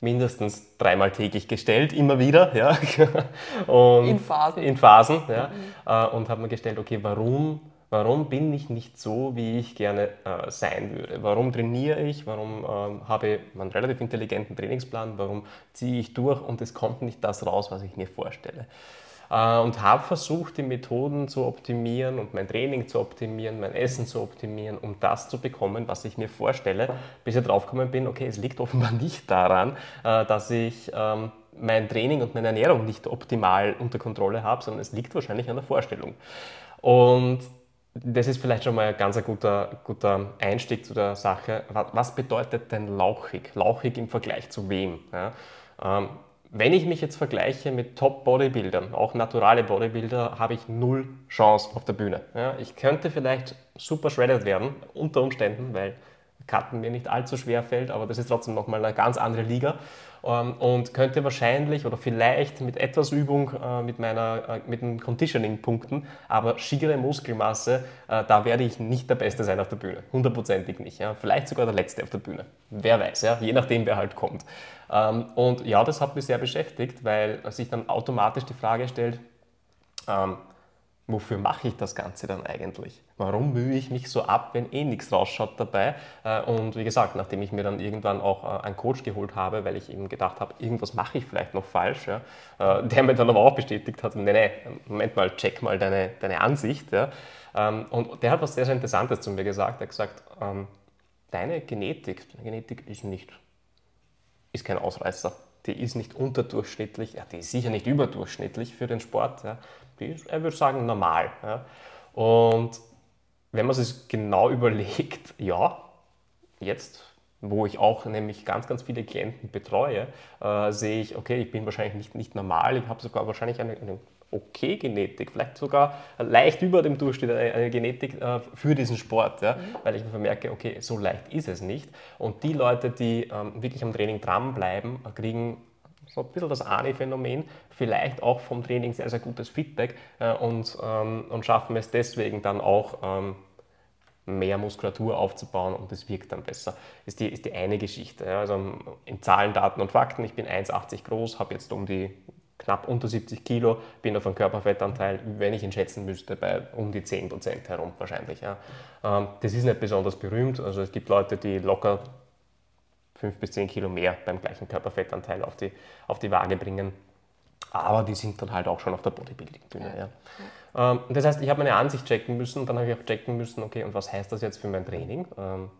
mindestens dreimal täglich gestellt, immer wieder. Ja. Und in Phasen. In Phasen, ja. Mhm. Äh, und habe mir gestellt, okay, warum, warum bin ich nicht so, wie ich gerne äh, sein würde? Warum trainiere ich? Warum ähm, habe ich einen relativ intelligenten Trainingsplan? Warum ziehe ich durch und es kommt nicht das raus, was ich mir vorstelle? Äh, und habe versucht, die Methoden zu optimieren und mein Training zu optimieren, mein Essen zu optimieren, um das zu bekommen, was ich mir vorstelle, bis ich draufgekommen bin, okay, es liegt offenbar nicht daran, äh, dass ich ähm, mein Training und meine Ernährung nicht optimal unter Kontrolle habe, sondern es liegt wahrscheinlich an der Vorstellung. Und das ist vielleicht schon mal ein ganz guter, guter Einstieg zu der Sache. Was bedeutet denn lauchig? Lauchig im Vergleich zu wem? Ja? Wenn ich mich jetzt vergleiche mit Top-Bodybuildern, auch naturale Bodybuilder, habe ich null Chance auf der Bühne. Ja? Ich könnte vielleicht super shredded werden, unter Umständen, weil Cutten mir nicht allzu schwer fällt, aber das ist trotzdem nochmal eine ganz andere Liga. Ähm, und könnte wahrscheinlich oder vielleicht mit etwas Übung äh, mit, meiner, äh, mit den Conditioning-Punkten, aber schiere Muskelmasse, äh, da werde ich nicht der Beste sein auf der Bühne. Hundertprozentig nicht. Ja. Vielleicht sogar der Letzte auf der Bühne. Wer weiß, ja. je nachdem, wer halt kommt. Ähm, und ja, das hat mich sehr beschäftigt, weil sich dann automatisch die Frage stellt, ähm, wofür mache ich das Ganze dann eigentlich? Warum mühe ich mich so ab, wenn eh nichts rausschaut dabei? Äh, und wie gesagt, nachdem ich mir dann irgendwann auch äh, einen Coach geholt habe, weil ich eben gedacht habe, irgendwas mache ich vielleicht noch falsch, ja, äh, der mir dann aber auch bestätigt hat, nee, nee, Moment mal, check mal deine, deine Ansicht. Ja. Ähm, und der hat was sehr, sehr Interessantes zu mir gesagt. Er hat gesagt, ähm, deine Genetik, deine Genetik ist nicht, ist kein Ausreißer die ist nicht unterdurchschnittlich, ja, die ist sicher nicht überdurchschnittlich für den Sport, ja, die ist, er würde sagen, normal. Ja. Und wenn man sich genau überlegt, ja, jetzt, wo ich auch nämlich ganz, ganz viele Klienten betreue, äh, sehe ich, okay, ich bin wahrscheinlich nicht, nicht normal, ich habe sogar wahrscheinlich eine, eine okay Genetik, vielleicht sogar leicht über dem Durchschnitt eine Genetik äh, für diesen Sport, ja, mhm. weil ich mir merke, okay, so leicht ist es nicht. Und die Leute, die ähm, wirklich am Training dranbleiben, kriegen so ein bisschen das ANI-Phänomen, vielleicht auch vom Training sehr, sehr gutes Feedback äh, und, ähm, und schaffen es deswegen dann auch ähm, mehr Muskulatur aufzubauen und es wirkt dann besser. Ist die, ist die eine Geschichte. Ja. Also in Zahlen, Daten und Fakten, ich bin 1,80 groß, habe jetzt um die knapp unter 70 Kilo, bin auf einem Körperfettanteil, wenn ich ihn schätzen müsste, bei um die 10 Prozent herum wahrscheinlich. Ja. Ähm, das ist nicht besonders berühmt, also es gibt Leute, die locker 5 bis 10 Kilo mehr beim gleichen Körperfettanteil auf die, auf die Waage bringen. Aber die sind dann halt auch schon auf der Bodybuilding-Bühne. Ja. Ähm, das heißt, ich habe meine Ansicht checken müssen, dann habe ich auch checken müssen, okay, und was heißt das jetzt für mein Training? Ähm,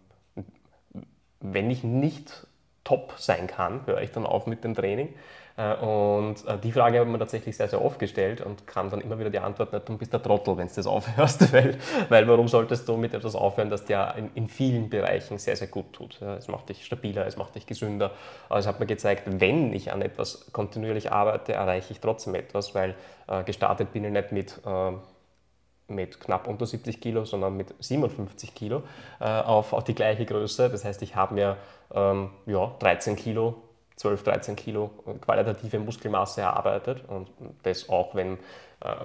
wenn ich nicht top sein kann, höre ich dann auf mit dem Training. Äh, und äh, die Frage habe ich mir tatsächlich sehr, sehr oft gestellt und kam dann immer wieder die Antwort, du bist der Trottel, wenn du das aufhörst, weil, weil warum solltest du mit etwas aufhören, das dir in, in vielen Bereichen sehr, sehr gut tut. Es macht dich stabiler, es macht dich gesünder. Aber es hat mir gezeigt, wenn ich an etwas kontinuierlich arbeite, erreiche ich trotzdem etwas, weil äh, gestartet bin ich nicht mit mit knapp unter 70 Kilo, sondern mit 57 Kilo äh, auf, auf die gleiche Größe. Das heißt, ich habe mir ähm, ja, 13 Kilo 12, 13 Kilo qualitative Muskelmasse erarbeitet und das auch, wenn äh,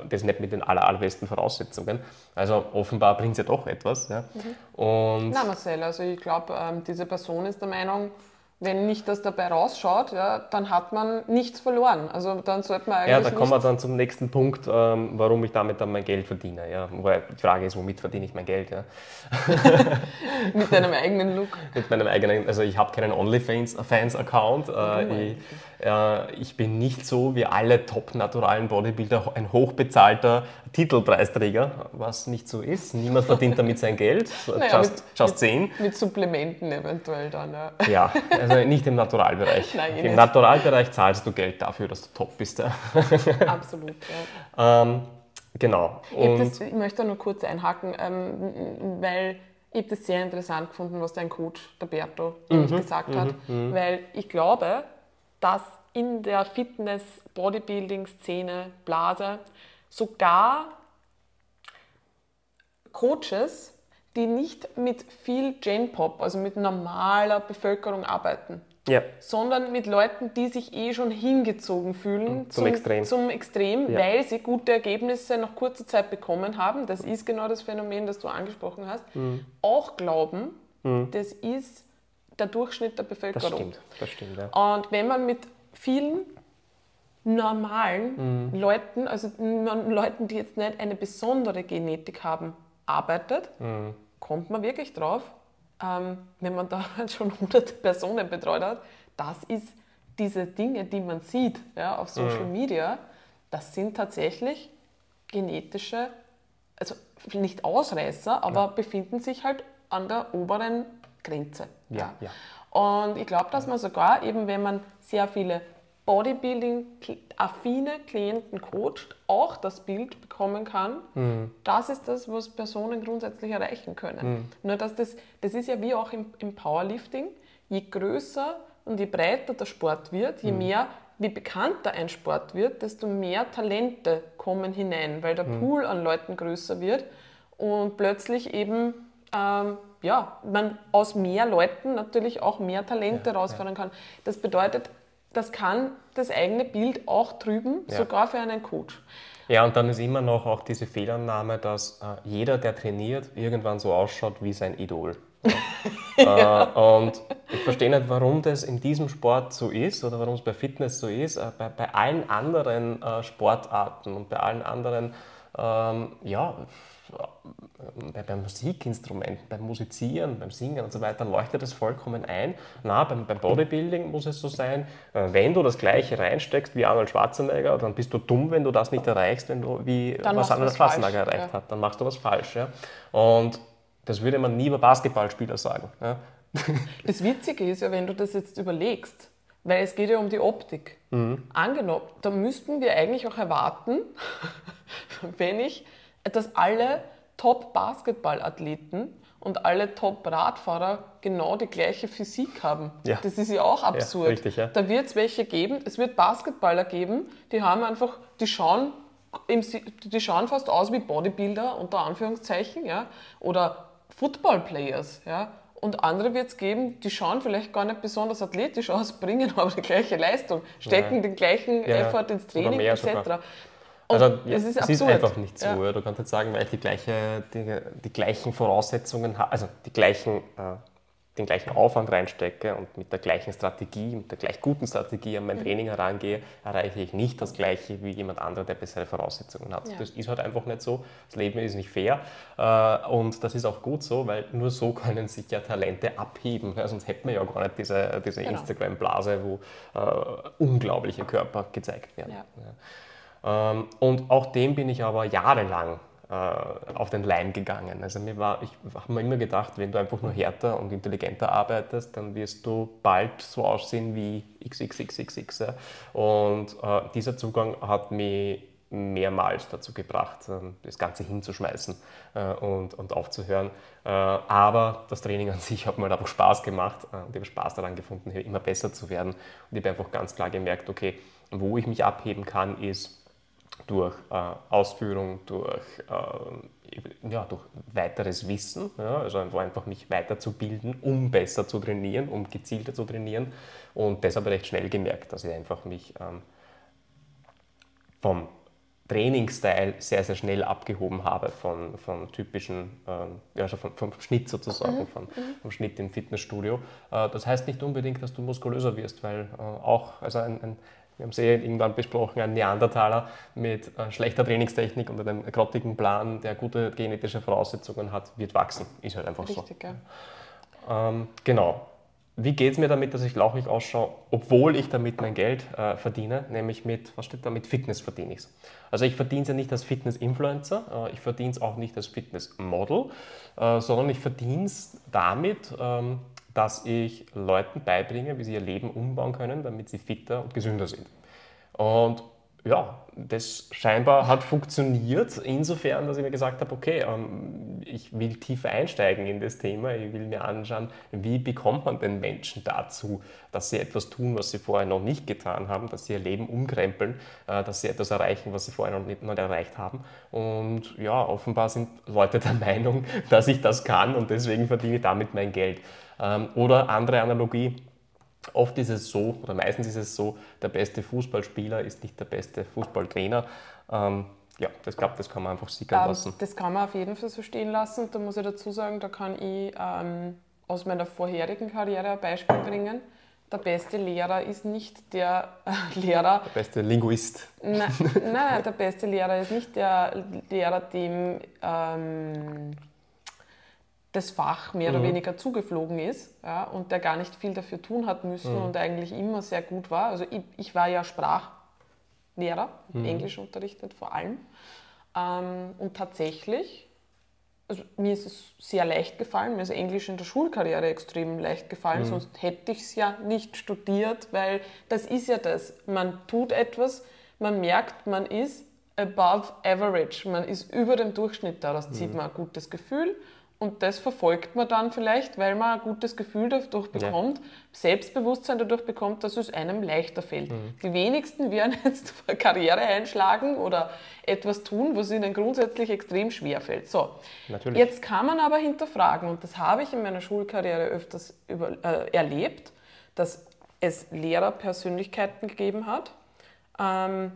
das nicht mit den aller, allerbesten Voraussetzungen. Also offenbar bringt es ja doch etwas. Ja. Mhm. Und Na Marcel, also ich glaube, ähm, diese Person ist der Meinung, wenn nicht das dabei rausschaut, ja, dann hat man nichts verloren. Also dann sollte man eigentlich. Ja, da kommen wir dann zum nächsten Punkt, ähm, warum ich damit dann mein Geld verdiene. Ja. Wobei die Frage ist, womit verdiene ich mein Geld? Ja. Mit deinem eigenen Look? Mit meinem eigenen, also ich habe keinen OnlyFans-Account. Äh, ich, äh, ich bin nicht so wie alle top-naturalen Bodybuilder ein hochbezahlter Titelpreisträger, was nicht so ist. Niemand verdient damit sein Geld. Naja, just, mit, just sehen. Mit Supplementen eventuell dann. Ja, ja also nicht im Naturalbereich. Nein, Im Naturalbereich zahlst du Geld dafür, dass du top bist. Absolut. Ja. Ähm, genau. Ich, das, ich, möchte nur kurz einhaken, ähm, weil ich habe das sehr interessant gefunden, was dein Coach, der Berto, mhm, gesagt hat, mhm, mhm. weil ich glaube, dass in der Fitness-Bodybuilding-Szene, Blase, sogar Coaches, die nicht mit viel Gen-Pop, also mit normaler Bevölkerung arbeiten, ja. sondern mit Leuten, die sich eh schon hingezogen fühlen zum, zum Extrem, zum Extrem ja. weil sie gute Ergebnisse nach kurzer Zeit bekommen haben. Das ist genau das Phänomen, das du angesprochen hast. Mhm. Auch glauben, mhm. das ist der Durchschnitt der Bevölkerung. Das stimmt, das stimmt. Ja. Und wenn man mit vielen normalen mhm. Leuten, also Leuten, die jetzt nicht eine besondere Genetik haben, arbeitet, mhm. Kommt man wirklich drauf, ähm, wenn man da schon hunderte Personen betreut hat, das ist diese Dinge, die man sieht ja, auf Social mhm. Media, das sind tatsächlich genetische, also nicht Ausreißer, aber ja. befinden sich halt an der oberen Grenze. Ja, ja. Und ich glaube, dass man sogar, eben wenn man sehr viele Bodybuilding-affine Klienten coacht, auch das Bild bekommen kann. Mhm. Das ist das, was Personen grundsätzlich erreichen können. Mhm. Nur dass das, das ist ja wie auch im, im, Powerlifting, je größer und je breiter der Sport wird, je mhm. mehr, wie bekannter ein Sport wird, desto mehr Talente kommen hinein, weil der mhm. Pool an Leuten größer wird und plötzlich eben ähm, ja, man aus mehr Leuten natürlich auch mehr Talente ja, rausfördern ja. kann. Das bedeutet, das kann das eigene Bild auch trüben, ja. sogar für einen Coach. Ja, und dann ist immer noch auch diese Fehlannahme, dass äh, jeder, der trainiert, irgendwann so ausschaut wie sein Idol. ja. äh, und ich verstehe nicht, warum das in diesem Sport so ist oder warum es bei Fitness so ist. Äh, bei, bei, allen anderen äh, Sportarten und bei allen anderen ähm, ja, bei, beim Musikinstrumenten, beim Musizieren, beim Singen und so weiter leuchtet das vollkommen ein. Na, beim, beim Bodybuilding muss es so sein, äh, wenn du das Gleiche reinsteckst wie Arnold Schwarzenegger, dann bist du dumm, wenn du das nicht erreichst, wenn du wie dann was Arnold Schwarzenegger erreicht ja. hat. Dann machst du was falsch. Ja? Und das würde man nie über Basketballspieler sagen. Ja? Das Witzige ist ja, wenn du das jetzt überlegst, weil es geht ja um die Optik. Mhm. Angenommen, da müssten wir eigentlich auch erwarten, wenn ich dass alle Top-Basketballathleten und alle Top-Radfahrer genau die gleiche Physik haben. Ja. Das ist ja auch absurd. Ja, richtig, ja. Da wird es welche geben, es wird Basketballer geben, die haben einfach, die schauen, die schauen fast aus wie Bodybuilder, unter Anführungszeichen, ja, oder Football-Players, ja. Und andere wird es geben, die schauen vielleicht gar nicht besonders athletisch aus, bringen aber die gleiche Leistung, stecken den gleichen Effort ins Training etc. Sogar. Also ja, es ist, es ist einfach nicht so. Ja. Du kannst jetzt sagen, weil ich die, gleiche, die, die gleichen Voraussetzungen habe, also die gleichen, äh, den gleichen Aufwand reinstecke und mit der gleichen Strategie, mit der gleich guten Strategie an mein mhm. Training herangehe, erreiche ich nicht das Gleiche wie jemand anderer, der bessere Voraussetzungen hat. Ja. Das ist halt einfach nicht so. Das Leben ist nicht fair äh, und das ist auch gut so, weil nur so können sich ja Talente abheben. Ja, sonst hätten wir ja gar nicht diese, diese genau. Instagram-Blase, wo äh, unglaubliche Körper gezeigt werden. Ja. Ähm, und auch dem bin ich aber jahrelang äh, auf den Leim gegangen. Also mir war, ich habe mir immer gedacht, wenn du einfach nur härter und intelligenter arbeitest, dann wirst du bald so aussehen wie XXXXX. Und äh, dieser Zugang hat mich mehrmals dazu gebracht, ähm, das Ganze hinzuschmeißen äh, und, und aufzuhören. aber das Training an sich hat mir einfach Spaß gemacht und ich habe Spaß daran gefunden, immer besser zu werden. Und ich habe einfach ganz klar gemerkt, okay, wo ich mich abheben kann, ist durch äh, Ausführung, durch, äh, ja, durch weiteres Wissen, ja, also einfach mich weiterzubilden, um besser zu trainieren, um gezielter zu trainieren. Und das habe ich recht schnell gemerkt, dass ich einfach mich ähm, vom Trainingsstyle sehr, sehr schnell abgehoben habe von, von typischen, äh, also vom, vom Schnitt sozusagen, mhm. Von, mhm. vom Schnitt im Fitnessstudio. Äh, das heißt nicht unbedingt, dass du muskulöser wirst, weil äh, auch also ein, ein, wir haben es eh irgendwann besprochen, ein Neandertaler mit äh, schlechter Trainingstechnik und einem grottigen Plan, der gute genetische Voraussetzungen hat, wird wachsen. Ist halt einfach Richtig, so. Ja. Ähm, genau. Wie geht es mir damit, dass ich lauchig ausschaue, obwohl ich damit mein Geld äh, verdiene, nämlich mit, was steht da, mit Fitness verdiene ich es. Also ich verdiene es ja nicht als Fitness-Influencer, äh, ich verdiene es auch nicht als Fitness-Model, äh, sondern ich verdiene es damit, ähm, dass ich Leuten beibringe, wie sie ihr Leben umbauen können, damit sie fitter und gesünder sind. Und ja, das scheinbar hat funktioniert, insofern, dass ich mir gesagt habe, okay, ähm, ich will tiefer einsteigen in das Thema, ich will mir anschauen, wie bekommt man den Menschen dazu, dass sie etwas tun, was sie vorher noch nicht getan haben, dass sie ihr Leben umkrempeln, äh, dass sie etwas erreichen, was sie vorher noch nicht, noch erreicht haben. Und ja, offenbar sind Leute der Meinung, dass ich das kann und deswegen verdiene ich damit mein Geld. Ähm, oder andere Analogie, Oft ist es so, oder meistens ist es so, der beste Fußballspieler ist nicht der beste Fußballtrainer. Ähm, ja, das glaube das kann man einfach sickern ähm, lassen. Das kann man auf jeden Fall so stehen lassen. Da muss ich dazu sagen, da kann ich ähm, aus meiner vorherigen Karriere ein Beispiel bringen. Der beste Lehrer ist nicht der äh, Lehrer. Der beste Linguist. Nein, nein, der beste Lehrer ist nicht der Lehrer, dem ähm, das Fach mehr mhm. oder weniger zugeflogen ist ja, und der gar nicht viel dafür tun hat müssen mhm. und eigentlich immer sehr gut war. Also ich, ich war ja Sprach, Lehrer, mhm. Englisch unterrichtet vor allem. Ähm, und tatsächlich, also mir ist es sehr leicht gefallen, mir ist Englisch in der Schulkarriere extrem leicht gefallen, mhm. sonst hätte ich es ja nicht studiert, weil das ist ja das. Man tut etwas, man merkt, man ist above average, man ist über dem Durchschnitt, daraus zieht mhm. man ein gutes Gefühl und das verfolgt man dann vielleicht, weil man ein gutes Gefühl dadurch bekommt, ja. Selbstbewusstsein dadurch bekommt, dass es einem leichter fällt. Mhm. Die wenigsten werden jetzt eine Karriere einschlagen oder etwas tun, was ihnen grundsätzlich extrem schwer fällt. So, Natürlich. jetzt kann man aber hinterfragen, und das habe ich in meiner Schulkarriere öfters über, äh, erlebt, dass es Lehrerpersönlichkeiten gegeben hat, ähm,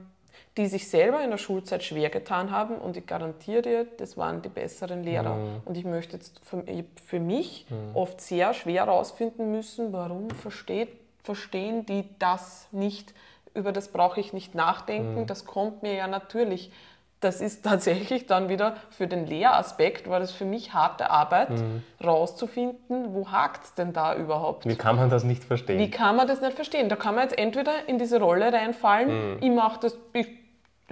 die sich selber in der Schulzeit schwer getan haben und ich garantiere dir, das waren die besseren Lehrer. Mhm. Und ich möchte jetzt für, für mich mhm. oft sehr schwer herausfinden müssen, warum versteht, verstehen die das nicht, über das brauche ich nicht nachdenken, mhm. das kommt mir ja natürlich. Das ist tatsächlich dann wieder für den Lehraspekt, war das für mich harte Arbeit, mhm. rauszufinden, wo hakt es denn da überhaupt? Wie kann man das nicht verstehen? Wie kann man das nicht verstehen? Da kann man jetzt entweder in diese Rolle reinfallen, mhm. ich mache das, ich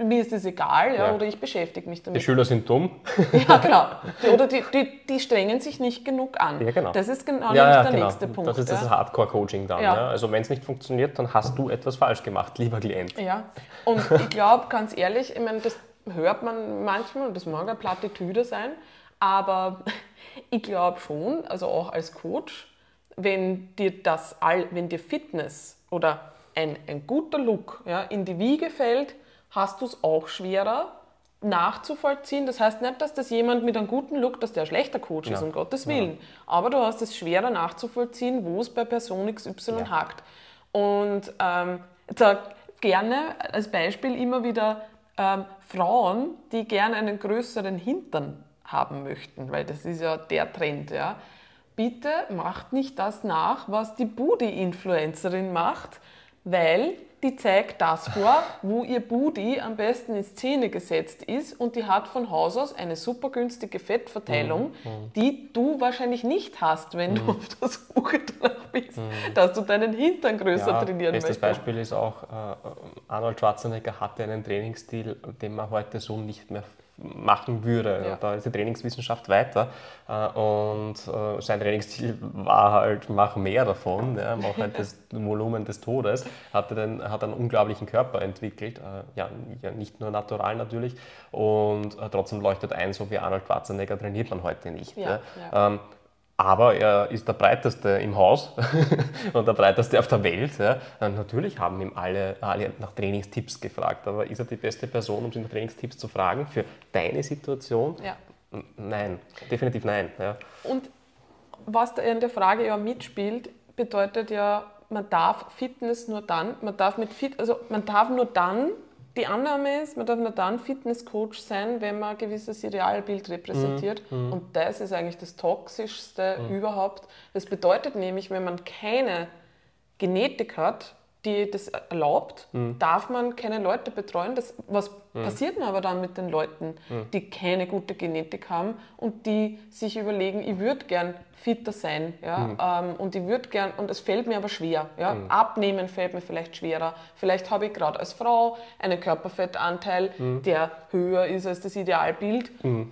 mir ist es egal, ja, ja. oder ich beschäftige mich damit. Die Schüler sind dumm. Ja, genau. Oder die, die, die strengen sich nicht genug an. Ja, genau. Das ist genau ja, der genau. nächste Punkt. Das ist das Hardcore-Coaching dann. Ja. Also wenn es nicht funktioniert, dann hast du etwas falsch gemacht, lieber Klient. Ja, und ich glaube, ganz ehrlich, ich meine, das hört man manchmal und das mag eine Plattitüde sein, aber ich glaube schon, also auch als Coach, wenn dir das all, wenn dir Fitness oder ein, ein guter Look ja, in die Wiege fällt, hast du es auch schwerer nachzuvollziehen. Das heißt nicht, dass das jemand mit einem guten Look, dass der ein schlechter Coach ja. ist, um Gottes Willen. Ja. Aber du hast es schwerer nachzuvollziehen, wo es bei Person XY ja. hakt. Und ähm, da gerne als Beispiel immer wieder ähm, Frauen, die gerne einen größeren Hintern haben möchten, weil das ist ja der Trend. Ja. Bitte macht nicht das nach, was die Booty-Influencerin macht, weil die zeigt das vor, wo ihr Booty am besten in Szene gesetzt ist und die hat von Haus aus eine super günstige Fettverteilung, mhm. mhm. die du wahrscheinlich nicht hast, wenn mhm. du auf der Suche danach bist, mhm. dass du deinen Hintern größer ja, trainieren möchtest. Das Beispiel ist auch, äh, Arnold Schwarzenegger hatte einen Trainingsstil, den man heute so nicht mehr machen würde. Ja. Da ist die Trainingswissenschaft weiter äh, und äh, sein Trainingsziel war halt, mach mehr davon, ja, mach halt das Volumen des Todes, hatte den, hat einen unglaublichen Körper entwickelt, äh, ja, ja, nicht nur natural natürlich und trotzdem leuchtet ein, so wie Arnold Schwarzenegger trainiert man heute nicht. Ja, ähm, aber er ist der breiteste im Haus und der breiteste auf der Welt. Ja. Natürlich haben ihm alle, alle nach Trainingstipps gefragt, aber ist er die beste Person, um sich nach Trainingstipps zu fragen für deine Situation? Ja. Nein, definitiv nein. Ja. Und was da in der Frage ja mitspielt, bedeutet ja, man darf Fitness nur dann, man darf mit Fit, also man darf nur dann die Annahme ist, man darf nur dann Fitnesscoach sein, wenn man ein gewisses Idealbild repräsentiert. Mhm. mhm. Und das ist eigentlich das Toxischste mhm. überhaupt. Das bedeutet nämlich, wenn man keine Genetik hat, die das erlaubt, mhm. darf man keine Leute betreuen. Das, was mhm. passiert denn aber dann mit den Leuten, mhm. die keine gute Genetik haben und die sich überlegen, ich würde gern fitter sein ja, mhm. ähm, und ich würde gern, und es fällt mir aber schwer. Ja? Mhm. Abnehmen fällt mir vielleicht schwerer. Vielleicht habe ich gerade als Frau einen Körperfettanteil, mhm. der höher ist als das Idealbild. Ähm,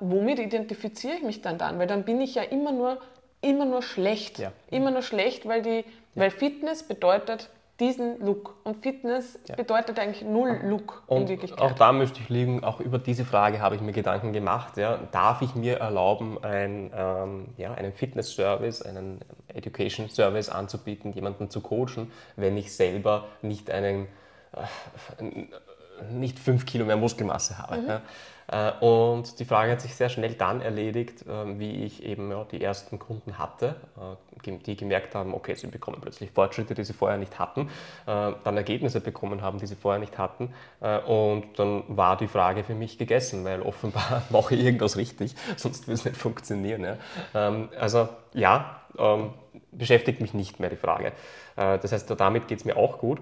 womit identifiziere ich mich dann dann? Weil dann bin ich ja immer nur, immer nur schlecht. Ja. Immer nur schlecht, weil, die, weil Fitness bedeutet, diesen Look. Und Fitness ja. bedeutet eigentlich null Look und in Wirklichkeit. Auch da müsste ich liegen, auch über diese Frage habe ich mir Gedanken gemacht. Ja. Darf ich mir erlauben, ein, ähm, ja, einen Fitness-Service, einen Education-Service anzubieten, jemanden zu coachen, wenn ich selber nicht einen äh, nicht fünf Kilo mehr Muskelmasse habe. Mhm. Ja. Äh, und die Frage hat sich sehr schnell dann erledigt, ähm, wie ich eben die ersten Kunden hatte, äh, die gemerkt haben, okay, sie bekommen plötzlich Fortschritte, die sie vorher nicht hatten, äh, dann Ergebnisse bekommen haben, die sie vorher nicht hatten. Und dann war die Frage für mich gegessen, weil offenbar mache ich irgendwas richtig, sonst würde es nicht funktionieren. Ähm, also ja, ähm, beschäftigt mich nicht mehr die Frage. Das heißt, damit geht es mir auch gut.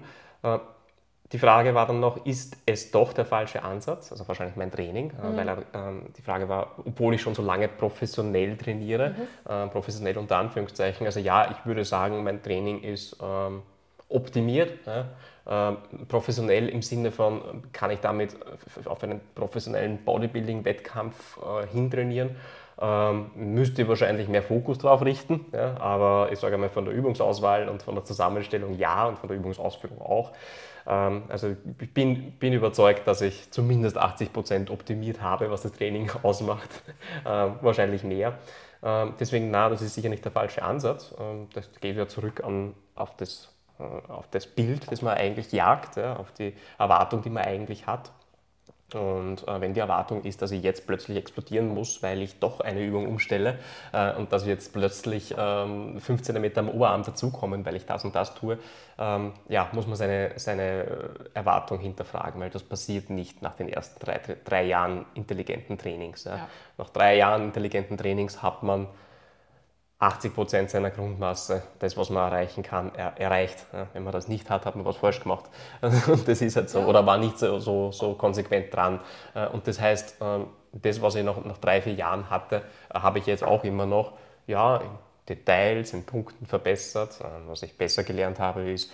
Die Frage war dann noch, ist es doch der falsche Ansatz? Also wahrscheinlich mein Training, äh, mhm. weil ähm, die Frage war, obwohl ich schon so lange professionell trainiere, mhm. äh, professionell unter Anführungszeichen, also ja, ich würde sagen, mein Training ist ähm, optimiert. Ja? Ähm, professionell im Sinne von, kann ich damit auf einen professionellen Bodybuilding-Wettkampf äh, hintrainieren? Ähm, müsste ich wahrscheinlich mehr Fokus drauf richten, ja, aber ich sage mal von der Übungsauswahl und von der Zusammenstellung ja und von der Übungsausführung auch. Ähm, also ich bin, bin überzeugt, dass ich zumindest 80 Prozent optimiert habe, was das Training ausmacht, ähm, wahrscheinlich mehr. Ähm, deswegen, na, das ist sicher nicht der falsche Ansatz. Das geht ja zurück an, auf das äh, auf das Bild, das man eigentlich jagt, ja, auf die Erwartung, die man eigentlich hat. Und äh, wenn die Erwartung ist, dass ich jetzt plötzlich explodieren muss, weil ich doch eine Übung umstelle äh, und dass jetzt plötzlich ähm, 5 cm am Oberarm dazukommen, weil ich das und das tue, ähm, ja, muss man seine, seine Erwartung hinterfragen, weil das passiert nicht nach den ersten drei, drei Jahren intelligenten Trainings. Ja. Ja. Nach drei Jahren intelligenten Trainings hat man 80 Prozent seiner Grundmasse, das, was man erreichen kann, er, erreicht. Ja, wenn man das nicht hat, hat man was falsch gemacht. Und das ist halt so, ja. oder war nicht so, so, so, konsequent dran. Äh, und das heißt, ähm, das, was ich noch nach drei, vier Jahren hatte, äh, habe ich jetzt auch immer noch, ja, in Details, in Punkten verbessert. Äh, was ich besser gelernt habe, ist,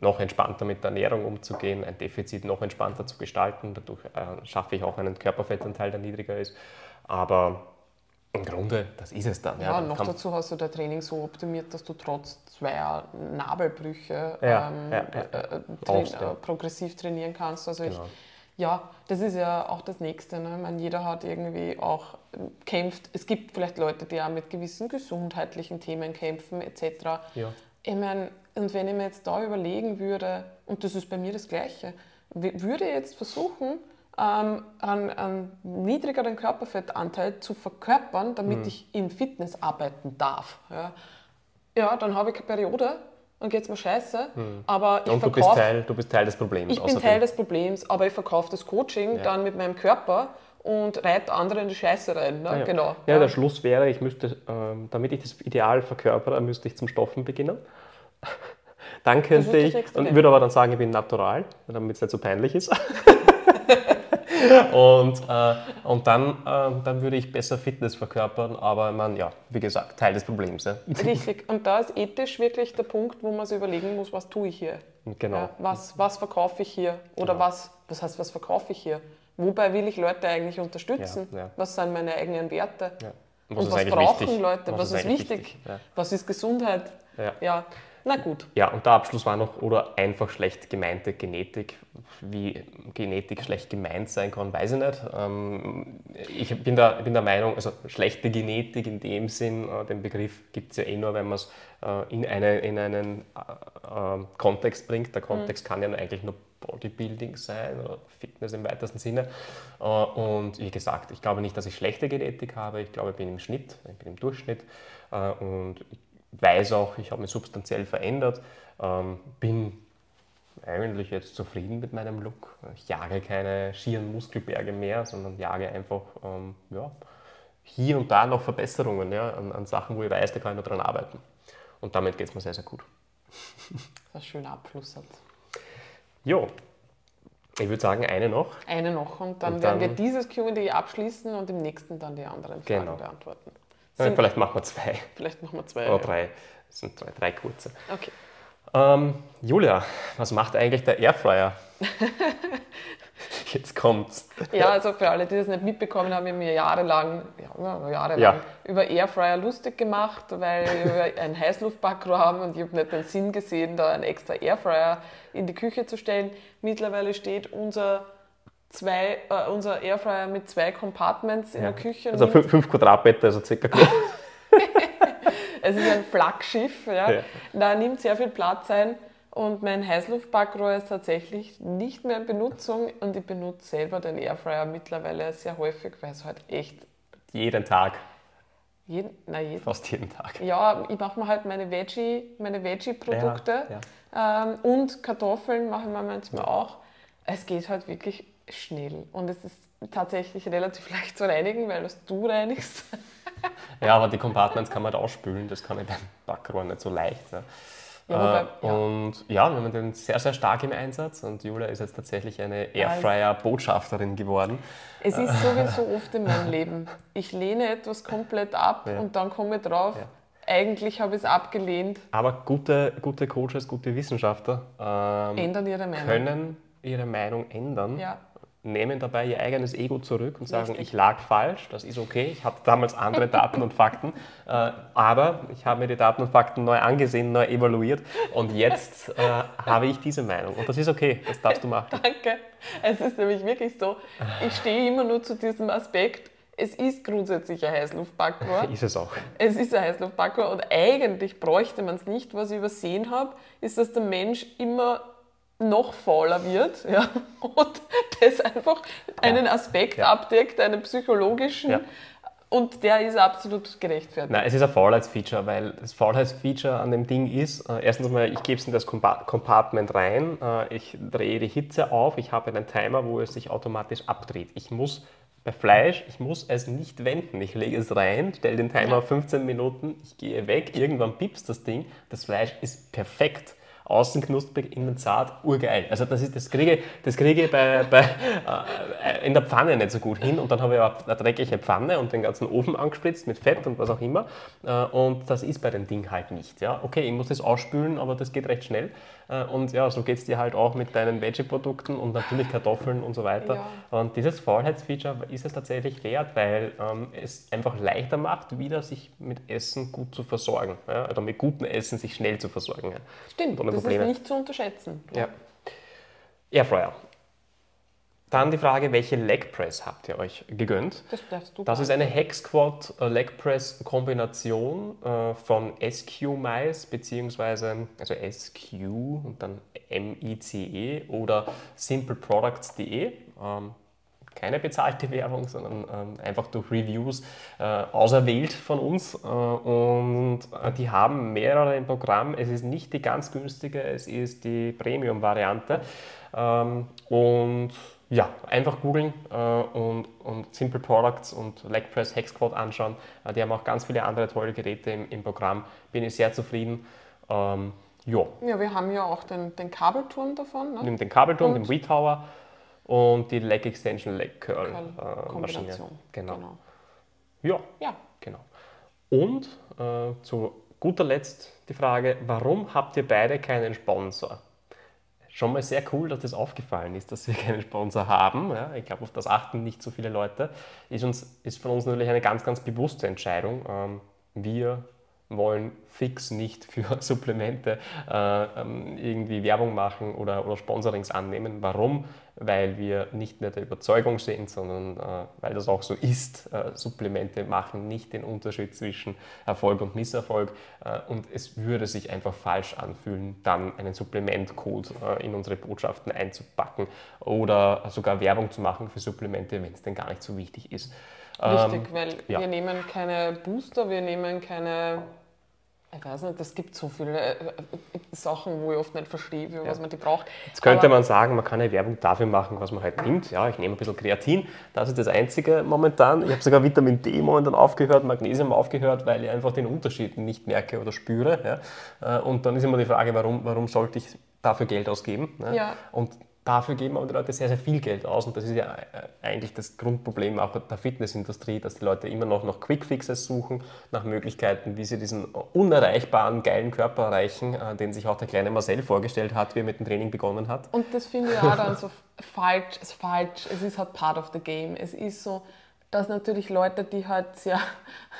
noch entspannter mit der Ernährung umzugehen, ein Defizit noch entspannter zu gestalten. Dadurch schaffe ich auch einen Körperfettanteil, der niedriger ist. Aber im Grunde, das ist es dann. Ja, ja noch dazu hast du dein Training so optimiert, dass du trotz zweier Nabelbrüche ja, ähm, ja, äh, Brauchst, äh, progressiv trainieren kannst. Also genau. ich, ja, das ist ja auch das Nächste. Ne? Ich meine, jeder hat irgendwie auch kämpft. Es gibt vielleicht Leute, die auch mit gewissen gesundheitlichen Themen kämpfen etc. Ja. Ich meine, und wenn ich mir jetzt da überlegen würde, und das ist bei mir das Gleiche, würde ich jetzt versuchen, ähm, einen, einen, niedrigeren Körperfettanteil zu verkörpern, damit mhm. ich in Fitness arbeiten darf. Ja, ja dann habe ich eine Periode und geht es mir scheiße. Mhm. Aber ich und du, bist Teil, du bist Teil des Problems. Ich bin Teil des Problems, aber ich verkaufe das Coaching ja. dann mit meinem Körper und reite andere in die Scheiße rein. Ne? Ah, ja. Genau. Ja, der Schluss wäre, ich müsste, ähm, damit ich das Ideal verkörpere, müsste ich zum Stoffen beginnen. dann könnte ich, und würde aber dann sagen, ich bin natural, damit es nicht so peinlich ist. und, äh, und dann, äh, dann würde ich besser Fitness verkörpern, aber man, ja, wie gesagt, Teil des Problems. Ja. Richtig, und da ist ethisch wirklich der Punkt, wo man sich überlegen muss, was tue ich hier? Genau. Ja, was, was verkaufe ich hier? Oder genau. was, was heißt, was verkaufe ich hier? Wobei will ich Leute eigentlich unterstützen? Ja. Was sind meine eigenen Werte? Was und was brauchen wichtig? Leute? Was, was ist, ist wichtig? wichtig? Was ist Gesundheit? ja. Na gut. Ja, und der Abschluss war noch, oder einfach schlecht gemeinte Genetik. Wie Genetik schlecht gemeint sein kann, weiß ich nicht. Ähm, ich bin der, bin der Meinung, also schlechte Genetik in dem Sinn, äh, den Begriff gibt es ja eh nur, wenn man es äh, in, eine, in einen äh, Kontext bringt. Der Kontext mhm. kann ja eigentlich nur Bodybuilding sein oder Fitness im weitesten Sinne. Und wie gesagt, ich glaube nicht, dass ich schlechte Genetik habe. Ich glaube, ich bin im Schnitt, ich bin im Durchschnitt. Und ich weiß auch, ich habe mich substanziell verändert, ähm, bin eigentlich jetzt zufrieden mit meinem Look. Ich jage keine schieren Muskelberge mehr, sondern jage einfach ähm, ja, hier und da noch Verbesserungen ja, an, an, Sachen, wo ich weiß, da kann ich noch dran arbeiten. Und damit geht es mir sehr, sehr gut. Das ist ein schöner Abschlusssatz. Jo, ich würde sagen, eine noch. Eine noch und dann, und dann werden wir dieses QA abschließen und im nächsten dann die anderen Fragen genau. beantworten. Sind, vielleicht machen wir zwei. Vielleicht machen wir zwei. Oder drei. Das sind drei, drei kurze. Okay. Ähm, Julia, was macht eigentlich der Airfryer? Jetzt kommt's. Ja, also für alle, die das nicht mitbekommen haben, haben wir jahrelang, ja, jahrelang ja. über Airfryer lustig gemacht, weil wir ein Heißluftbakro haben und ich habe nicht den Sinn gesehen, da einen extra Airfryer in die Küche zu stellen. Mittlerweile steht unser zwei, äh, unser Airfryer mit zwei Compartments in ja. der Küche. Also fünf, fünf Quadratmeter, also circa. es ist ein Flaggschiff, ja. ja. Da nimmt sehr viel Platz ein und mein Heißluftbackrohr ist tatsächlich nicht mehr in Benutzung und ich benutze selber den Airfryer mittlerweile sehr häufig, weil es halt echt... Jeden Tag. Jeden, na, jeden, Fast jeden Tag. Ja, ich mache mir halt meine Veggie, meine Veggie-Produkte ja, ja. ähm, und Kartoffeln mache ich mir manchmal auch. Es geht halt wirklich schnell und es ist tatsächlich relativ leicht zu reinigen, weil das du reinigst. ja, aber die Compartments kann man halt ausspülen, das kann ich beim Backrohr nicht so leicht. Ne? Ja, wobei, äh, und ja. ja, wir haben den sehr, sehr stark im Einsatz und Julia ist jetzt tatsächlich eine Airfryer-Botschafterin geworden. Es ist so wie so oft in meinem Leben. Ich lehne etwas komplett ab ja. und dann komme ich drauf, eigentlich habe ich es abgelehnt. Aber gute, gute Coaches, gute Wissenschaftler ähm, ändern ihre Meinung. können ihre Meinung ändern. Ja nehmen dabei ihr eigenes Ego zurück und sagen, Richtig. ich lag falsch, das ist okay, ich hatte damals andere Daten und Fakten, äh, aber ich habe mir die Daten und Fakten neu angesehen, neu evaluiert und jetzt äh, habe ich diese Meinung und das ist okay, das darfst du machen. Danke. Es ist nämlich wirklich so, ich stehe immer nur zu diesem Aspekt, es ist grundsätzlich ein Heißluftparkour. Ist es auch. Es ist ein Heißluftparkour und eigentlich bräuchte man es nicht. Was ich übersehen habe, ist, dass der Mensch immer noch fauler wird ja, und das einfach einen Aspekt ja. abdeckt, einen psychologischen. Ja. Und der ist absolut gerechtfertigt. Nein, es ist ein Faulheitsfeature, weil das Faulheitsfeature an dem Ding ist, äh, erstens mal, ich gebe es in das Compartment rein, äh, ich drehe die Hitze auf, ich habe einen Timer, wo es sich automatisch abdreht. Ich muss bei Fleisch, ich muss es nicht wenden. Ich lege es rein, stelle den Timer auf 15 Minuten, ich gehe weg, irgendwann piepst das Ding, das Fleisch ist perfekt außen knusprig, innen zart, urgeil. Also das, ist, das kriege, das kriege ich bei, bei, äh, in der Pfanne nicht so gut hin und dann habe ich auch eine dreckige Pfanne und den ganzen Ofen angespritzt mit Fett und was auch immer äh, und das ist bei dem Ding halt nicht. Ja? Okay, ich muss das ausspülen, aber das geht recht schnell und ja, so geht es dir halt auch mit deinen Veggie-Produkten und natürlich Kartoffeln und so weiter. Ja. Und dieses Faulheitsfeature ist es tatsächlich wert, weil ähm, es einfach leichter macht, wieder sich mit Essen gut zu versorgen. Ja? Oder mit gutem Essen sich schnell zu versorgen. Ja? Stimmt, das Probleme. ist nicht zu unterschätzen. Ja. Airfryer. Dann die Frage, welche Leg Press habt ihr euch gegönnt? Das darfst du. Das ist eine Hex Squad äh, Leg Press Kombination äh, von SQ Mice beziehungsweise also SQ und dann MICE oder simpleproducts.de. Ähm, keine bezahlte Werbung, sondern ähm, einfach durch Reviews äh, auserwählt von uns. Äh, und äh, die haben mehrere im Programm. Es ist nicht die ganz günstige, es ist die Premium-Variante. Ähm, und ja, einfach googeln äh, und, und Simple Products und Legpress Hexquad anschauen. Äh, die haben auch ganz viele andere tolle Geräte im, im Programm. Bin ich sehr zufrieden. Ähm, ja. ja, wir haben ja auch den, den Kabelturm davon. Ne? Den Kabelturm, und den WeTower und die Leg Extension Leg Curl, Curl äh, Maschine. Genau. genau. Ja, ja, genau. Und äh, zu guter Letzt die Frage, warum habt ihr beide keinen Sponsor? Schon mal sehr cool, dass das aufgefallen ist, dass wir keinen Sponsor haben. Ja, ich glaube, auf das achten nicht so viele Leute. Ist, uns, ist von uns natürlich eine ganz, ganz bewusste Entscheidung. Ähm, wir wollen fix nicht für Supplemente äh, ähm, irgendwie Werbung machen oder, oder Sponsorings annehmen. Warum? Weil wir nicht nur der Überzeugung sind, sondern äh, weil das auch so ist. Äh, Supplemente machen nicht den Unterschied zwischen Erfolg und Misserfolg äh, und es würde sich einfach falsch anfühlen, dann einen Supplementcode äh, in unsere Botschaften einzupacken oder sogar Werbung zu machen für Supplemente, wenn es denn gar nicht so wichtig ist. Richtig, ähm, weil ja. wir nehmen keine Booster, wir nehmen keine ich weiß nicht, es gibt so viele äh, äh, Sachen, wo ich oft nicht verstehe, ja. was man die braucht. Jetzt könnte Aber man sagen, man kann eine Werbung dafür machen, was man halt nimmt. Ja, ich nehme ein bisschen Kreatin, das ist das Einzige momentan. Ich habe sogar Vitamin D momentan aufgehört, Magnesium aufgehört, weil ich einfach den Unterschied nicht merke oder spüre. Ja. Äh, und dann ist immer die Frage, warum, warum sollte ich dafür Geld ausgeben? Ja. Und dafür geben aber die Leute sehr, sehr viel Geld aus und das ist ja äh, eigentlich das Grundproblem auch der Fitnessindustrie, dass die Leute immer noch nach Quickfixes suchen, nach Möglichkeiten, wie sie diesen unerreichbaren, geilen Körper erreichen, äh, den sich auch der kleine Marcel vorgestellt hat, wie er mit dem Training begonnen hat. Und das finde ich auch dann so falsch, ist falsch, es ist halt part of the game. Es ist so, dass natürlich Leute, die halt sehr,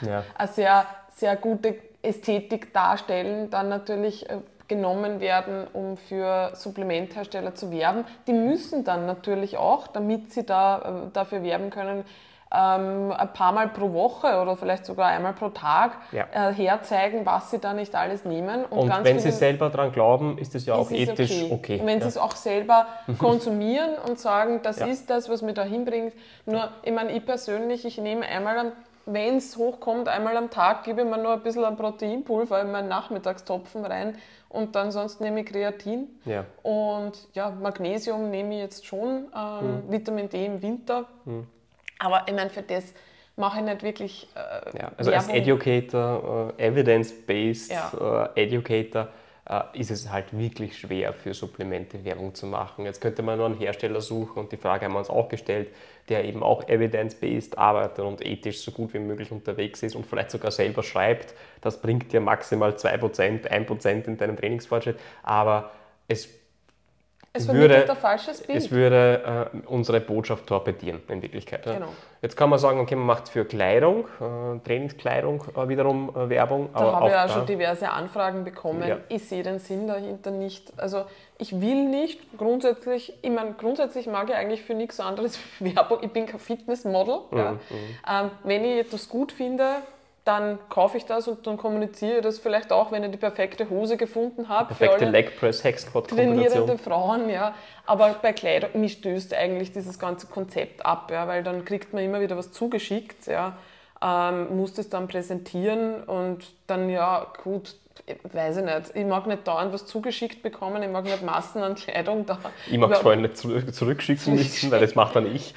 ja. eine sehr, sehr gute Ästhetik darstellen, dann natürlich äh, genommen werden, um für Supplementhersteller zu werben. Die müssen dann natürlich auch, damit sie da, äh, dafür werben können, ähm, ein paar Mal pro Woche oder vielleicht sogar einmal pro Tag ja. äh, herzeigen, was sie da nicht alles nehmen. Und, und wenn sie selber daran glauben, ist das ja auch ethisch okay. okay. Und wenn ja. sie es auch selber konsumieren und sagen, das ja. ist das, was mir da hinbringt. Nur, ich meine, ich persönlich, ich nehme einmal am wenn es hochkommt, einmal am Tag gebe ich mir nur ein bisschen ein Proteinpulver in meinen Nachmittagstopfen rein und dann sonst nehme ich Kreatin. Ja. Und ja, Magnesium nehme ich jetzt schon, ähm, mhm. Vitamin D im Winter. Mhm. Aber ich meine, für das mache ich nicht wirklich. Äh, ja, also Werbung. als Educator, uh, Evidence-Based ja. uh, Educator, äh, ist es halt wirklich schwer für Supplemente Werbung zu machen. Jetzt könnte man nur einen Hersteller suchen und die Frage haben wir uns auch gestellt, der eben auch evidence-based arbeitet und ethisch so gut wie möglich unterwegs ist und vielleicht sogar selber schreibt, das bringt dir maximal 2%, 1% in deinem Trainingsfortschritt, aber es es würde, ein falsches Bild. Es würde äh, unsere Botschaft torpedieren in Wirklichkeit. Genau. Jetzt kann man sagen, okay, man macht für Kleidung, äh, Trainingskleidung äh, wiederum äh, Werbung. Da habe ich ja schon diverse Anfragen bekommen. Ja. Ich sehe den Sinn dahinter nicht. Also ich will nicht grundsätzlich, ich meine, grundsätzlich mag ich eigentlich für nichts anderes Werbung. Ich bin kein Fitnessmodel. Mhm, ja. Mhm. Ähm, wenn ich etwas gut finde, dann kaufe ich das und dann kommuniziere ich das vielleicht auch, wenn ich die perfekte Hose gefunden habe. Perfekte Leg Press Hexquad Trainierende Frauen, ja. Aber bei Kleidung, mich stößt eigentlich dieses ganze Konzept ab, ja, weil dann kriegt man immer wieder was zugeschickt, ja, ähm, muss das dann präsentieren und dann, ja, gut, weiß ich nicht, ich mag nicht dauernd was zugeschickt bekommen, ich mag nicht Massen an Kleidung da. Ich mag es vor allem nicht zurückschicken müssen, weil das macht dann ich.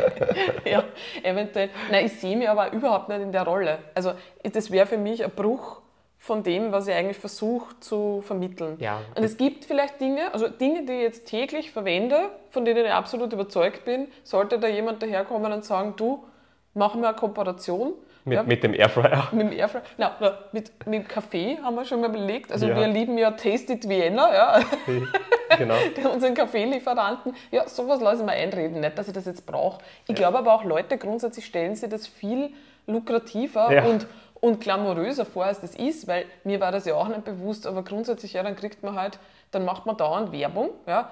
ja, eventuell. Nein, ich sehe mich aber überhaupt nicht in der Rolle. Also das wäre für mich ein Bruch von dem, was ich eigentlich versuche zu vermitteln. Ja. Und es gibt vielleicht Dinge, also Dinge, die ich jetzt täglich verwende, von denen ich absolut überzeugt bin, sollte da jemand daherkommen und sagen, du, machen wir eine Kooperation, mit, ja, mit dem Airfryer? Mit dem Airfryer. Nein, mit, mit Kaffee haben wir schon mal belegt. Also ja. wir lieben ja Tasted Vienna, ja. genau. unseren Kaffeelieferanten. Ja, sowas lasse ich mir einreden. Nicht, dass ich das jetzt brauche. Ich ja. glaube aber auch Leute grundsätzlich stellen sich das viel lukrativer und, und glamouröser vor, als das ist, weil mir war das ja auch nicht bewusst, aber grundsätzlich, ja, dann kriegt man halt, dann macht man dauernd Werbung, ja,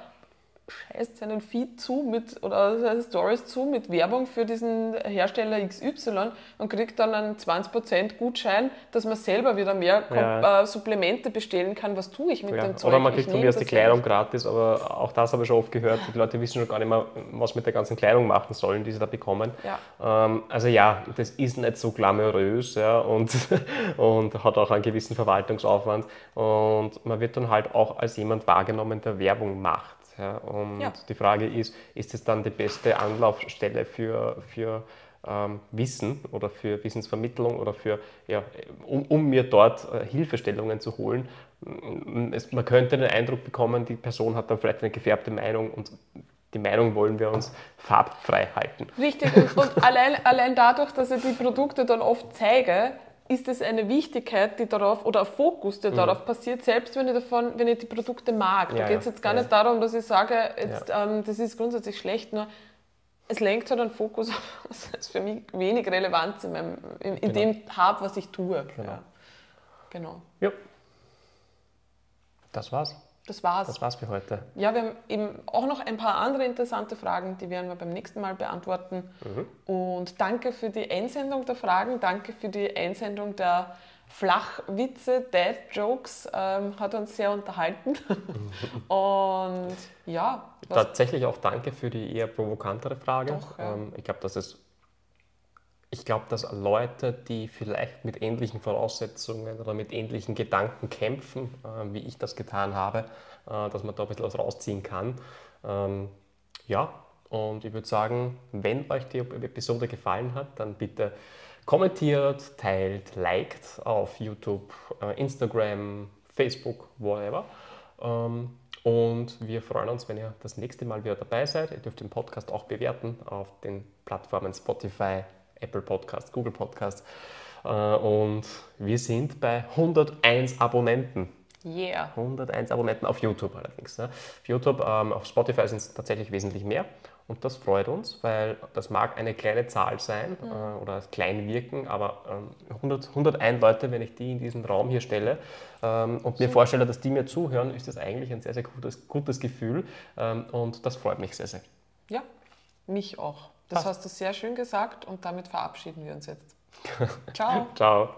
scheißt seinen Feed zu mit oder seine Stories zu mit Werbung für diesen Hersteller XY und kriegt dann einen 20% Gutschein, dass man selber wieder mehr ja. äh, Supplemente bestellen kann. Was tue ich mit ja. dem Zeug? Oder man kriegt von mir aus die Kleidung gratis, aber auch das habe ich schon oft gehört. Die Leute wissen schon gar nicht mehr, was mit der ganzen Kleidung machen sollen, die sie da bekommen. Ja. Ähm, also ja, das ist nicht so glamourös ja, und, und hat auch einen gewissen Verwaltungsaufwand und man wird dann halt auch als jemand wahrgenommen, der Werbung macht. Ja, und ja. die Frage ist, ist es dann die beste Anlaufstelle für, für ähm, Wissen oder für Wissensvermittlung oder für, ja, um, um mir dort äh, Hilfestellungen zu holen? Mm, es, man könnte den Eindruck bekommen, die Person hat dann vielleicht eine gefärbte Meinung und die Meinung wollen wir uns farbfrei halten. Richtig, und, und allein, allein dadurch, dass ich die Produkte dann oft zeige, ist es eine Wichtigkeit, die darauf, oder ein Fokus, der mhm. darauf passiert, selbst wenn ich, davon, wenn ich die Produkte mag. Ja, da geht es jetzt gar ja. nicht darum, dass ich sage, jetzt, ja. ähm, das ist grundsätzlich schlecht, nur es lenkt halt einen Fokus auf, was für mich wenig Relevanz in, meinem, in, in genau. dem habe, was ich tue. Genau. genau. Ja. Das war's. Das war's. Das war's für heute. Ja, wir haben eben auch noch ein paar andere interessante Fragen, die werden wir beim nächsten Mal beantworten. Mhm. Und danke für die Einsendung der Fragen, danke für die Einsendung der Flachwitze, Dad Jokes, ähm, hat uns sehr unterhalten. Und ja. Tatsächlich auch danke für die eher provokantere Frage. Doch, ja. ähm, ich glaube, dass es ich glaube, dass Leute, die vielleicht mit ähnlichen Voraussetzungen oder mit ähnlichen Gedanken kämpfen, äh, wie ich das getan habe, äh, dass man da ein bisschen was rausziehen kann. Ähm, ja, und ich würde sagen, wenn euch die Episode gefallen hat, dann bitte kommentiert, teilt, liked auf YouTube, äh, Instagram, Facebook, whatever. Ähm, und wir freuen uns, wenn ihr das nächste Mal wieder dabei seid. Ihr dürft den Podcast auch bewerten auf den Plattformen Spotify, Apple Podcast, Google Podcast. Äh, und wir sind bei 101 Abonnenten. Yeah. 101 Abonnenten auf YouTube allerdings. Auf YouTube, ähm, auf Spotify sind es tatsächlich wesentlich mehr. Und das freut uns, weil das mag eine kleine Zahl sein mhm. äh, oder klein wirken, aber ähm, 100, 101 Leute, wenn ich die in diesen Raum hier stelle ähm, und mir vorstelle, dass die mir zuhören, ist das eigentlich ein sehr, sehr gutes, gutes Gefühl ähm, und das freut mich sehr, sehr. Ja, mich auch. Das Passt. hast du sehr schön gesagt und damit verabschieden wir uns jetzt. Ciao. Ciao.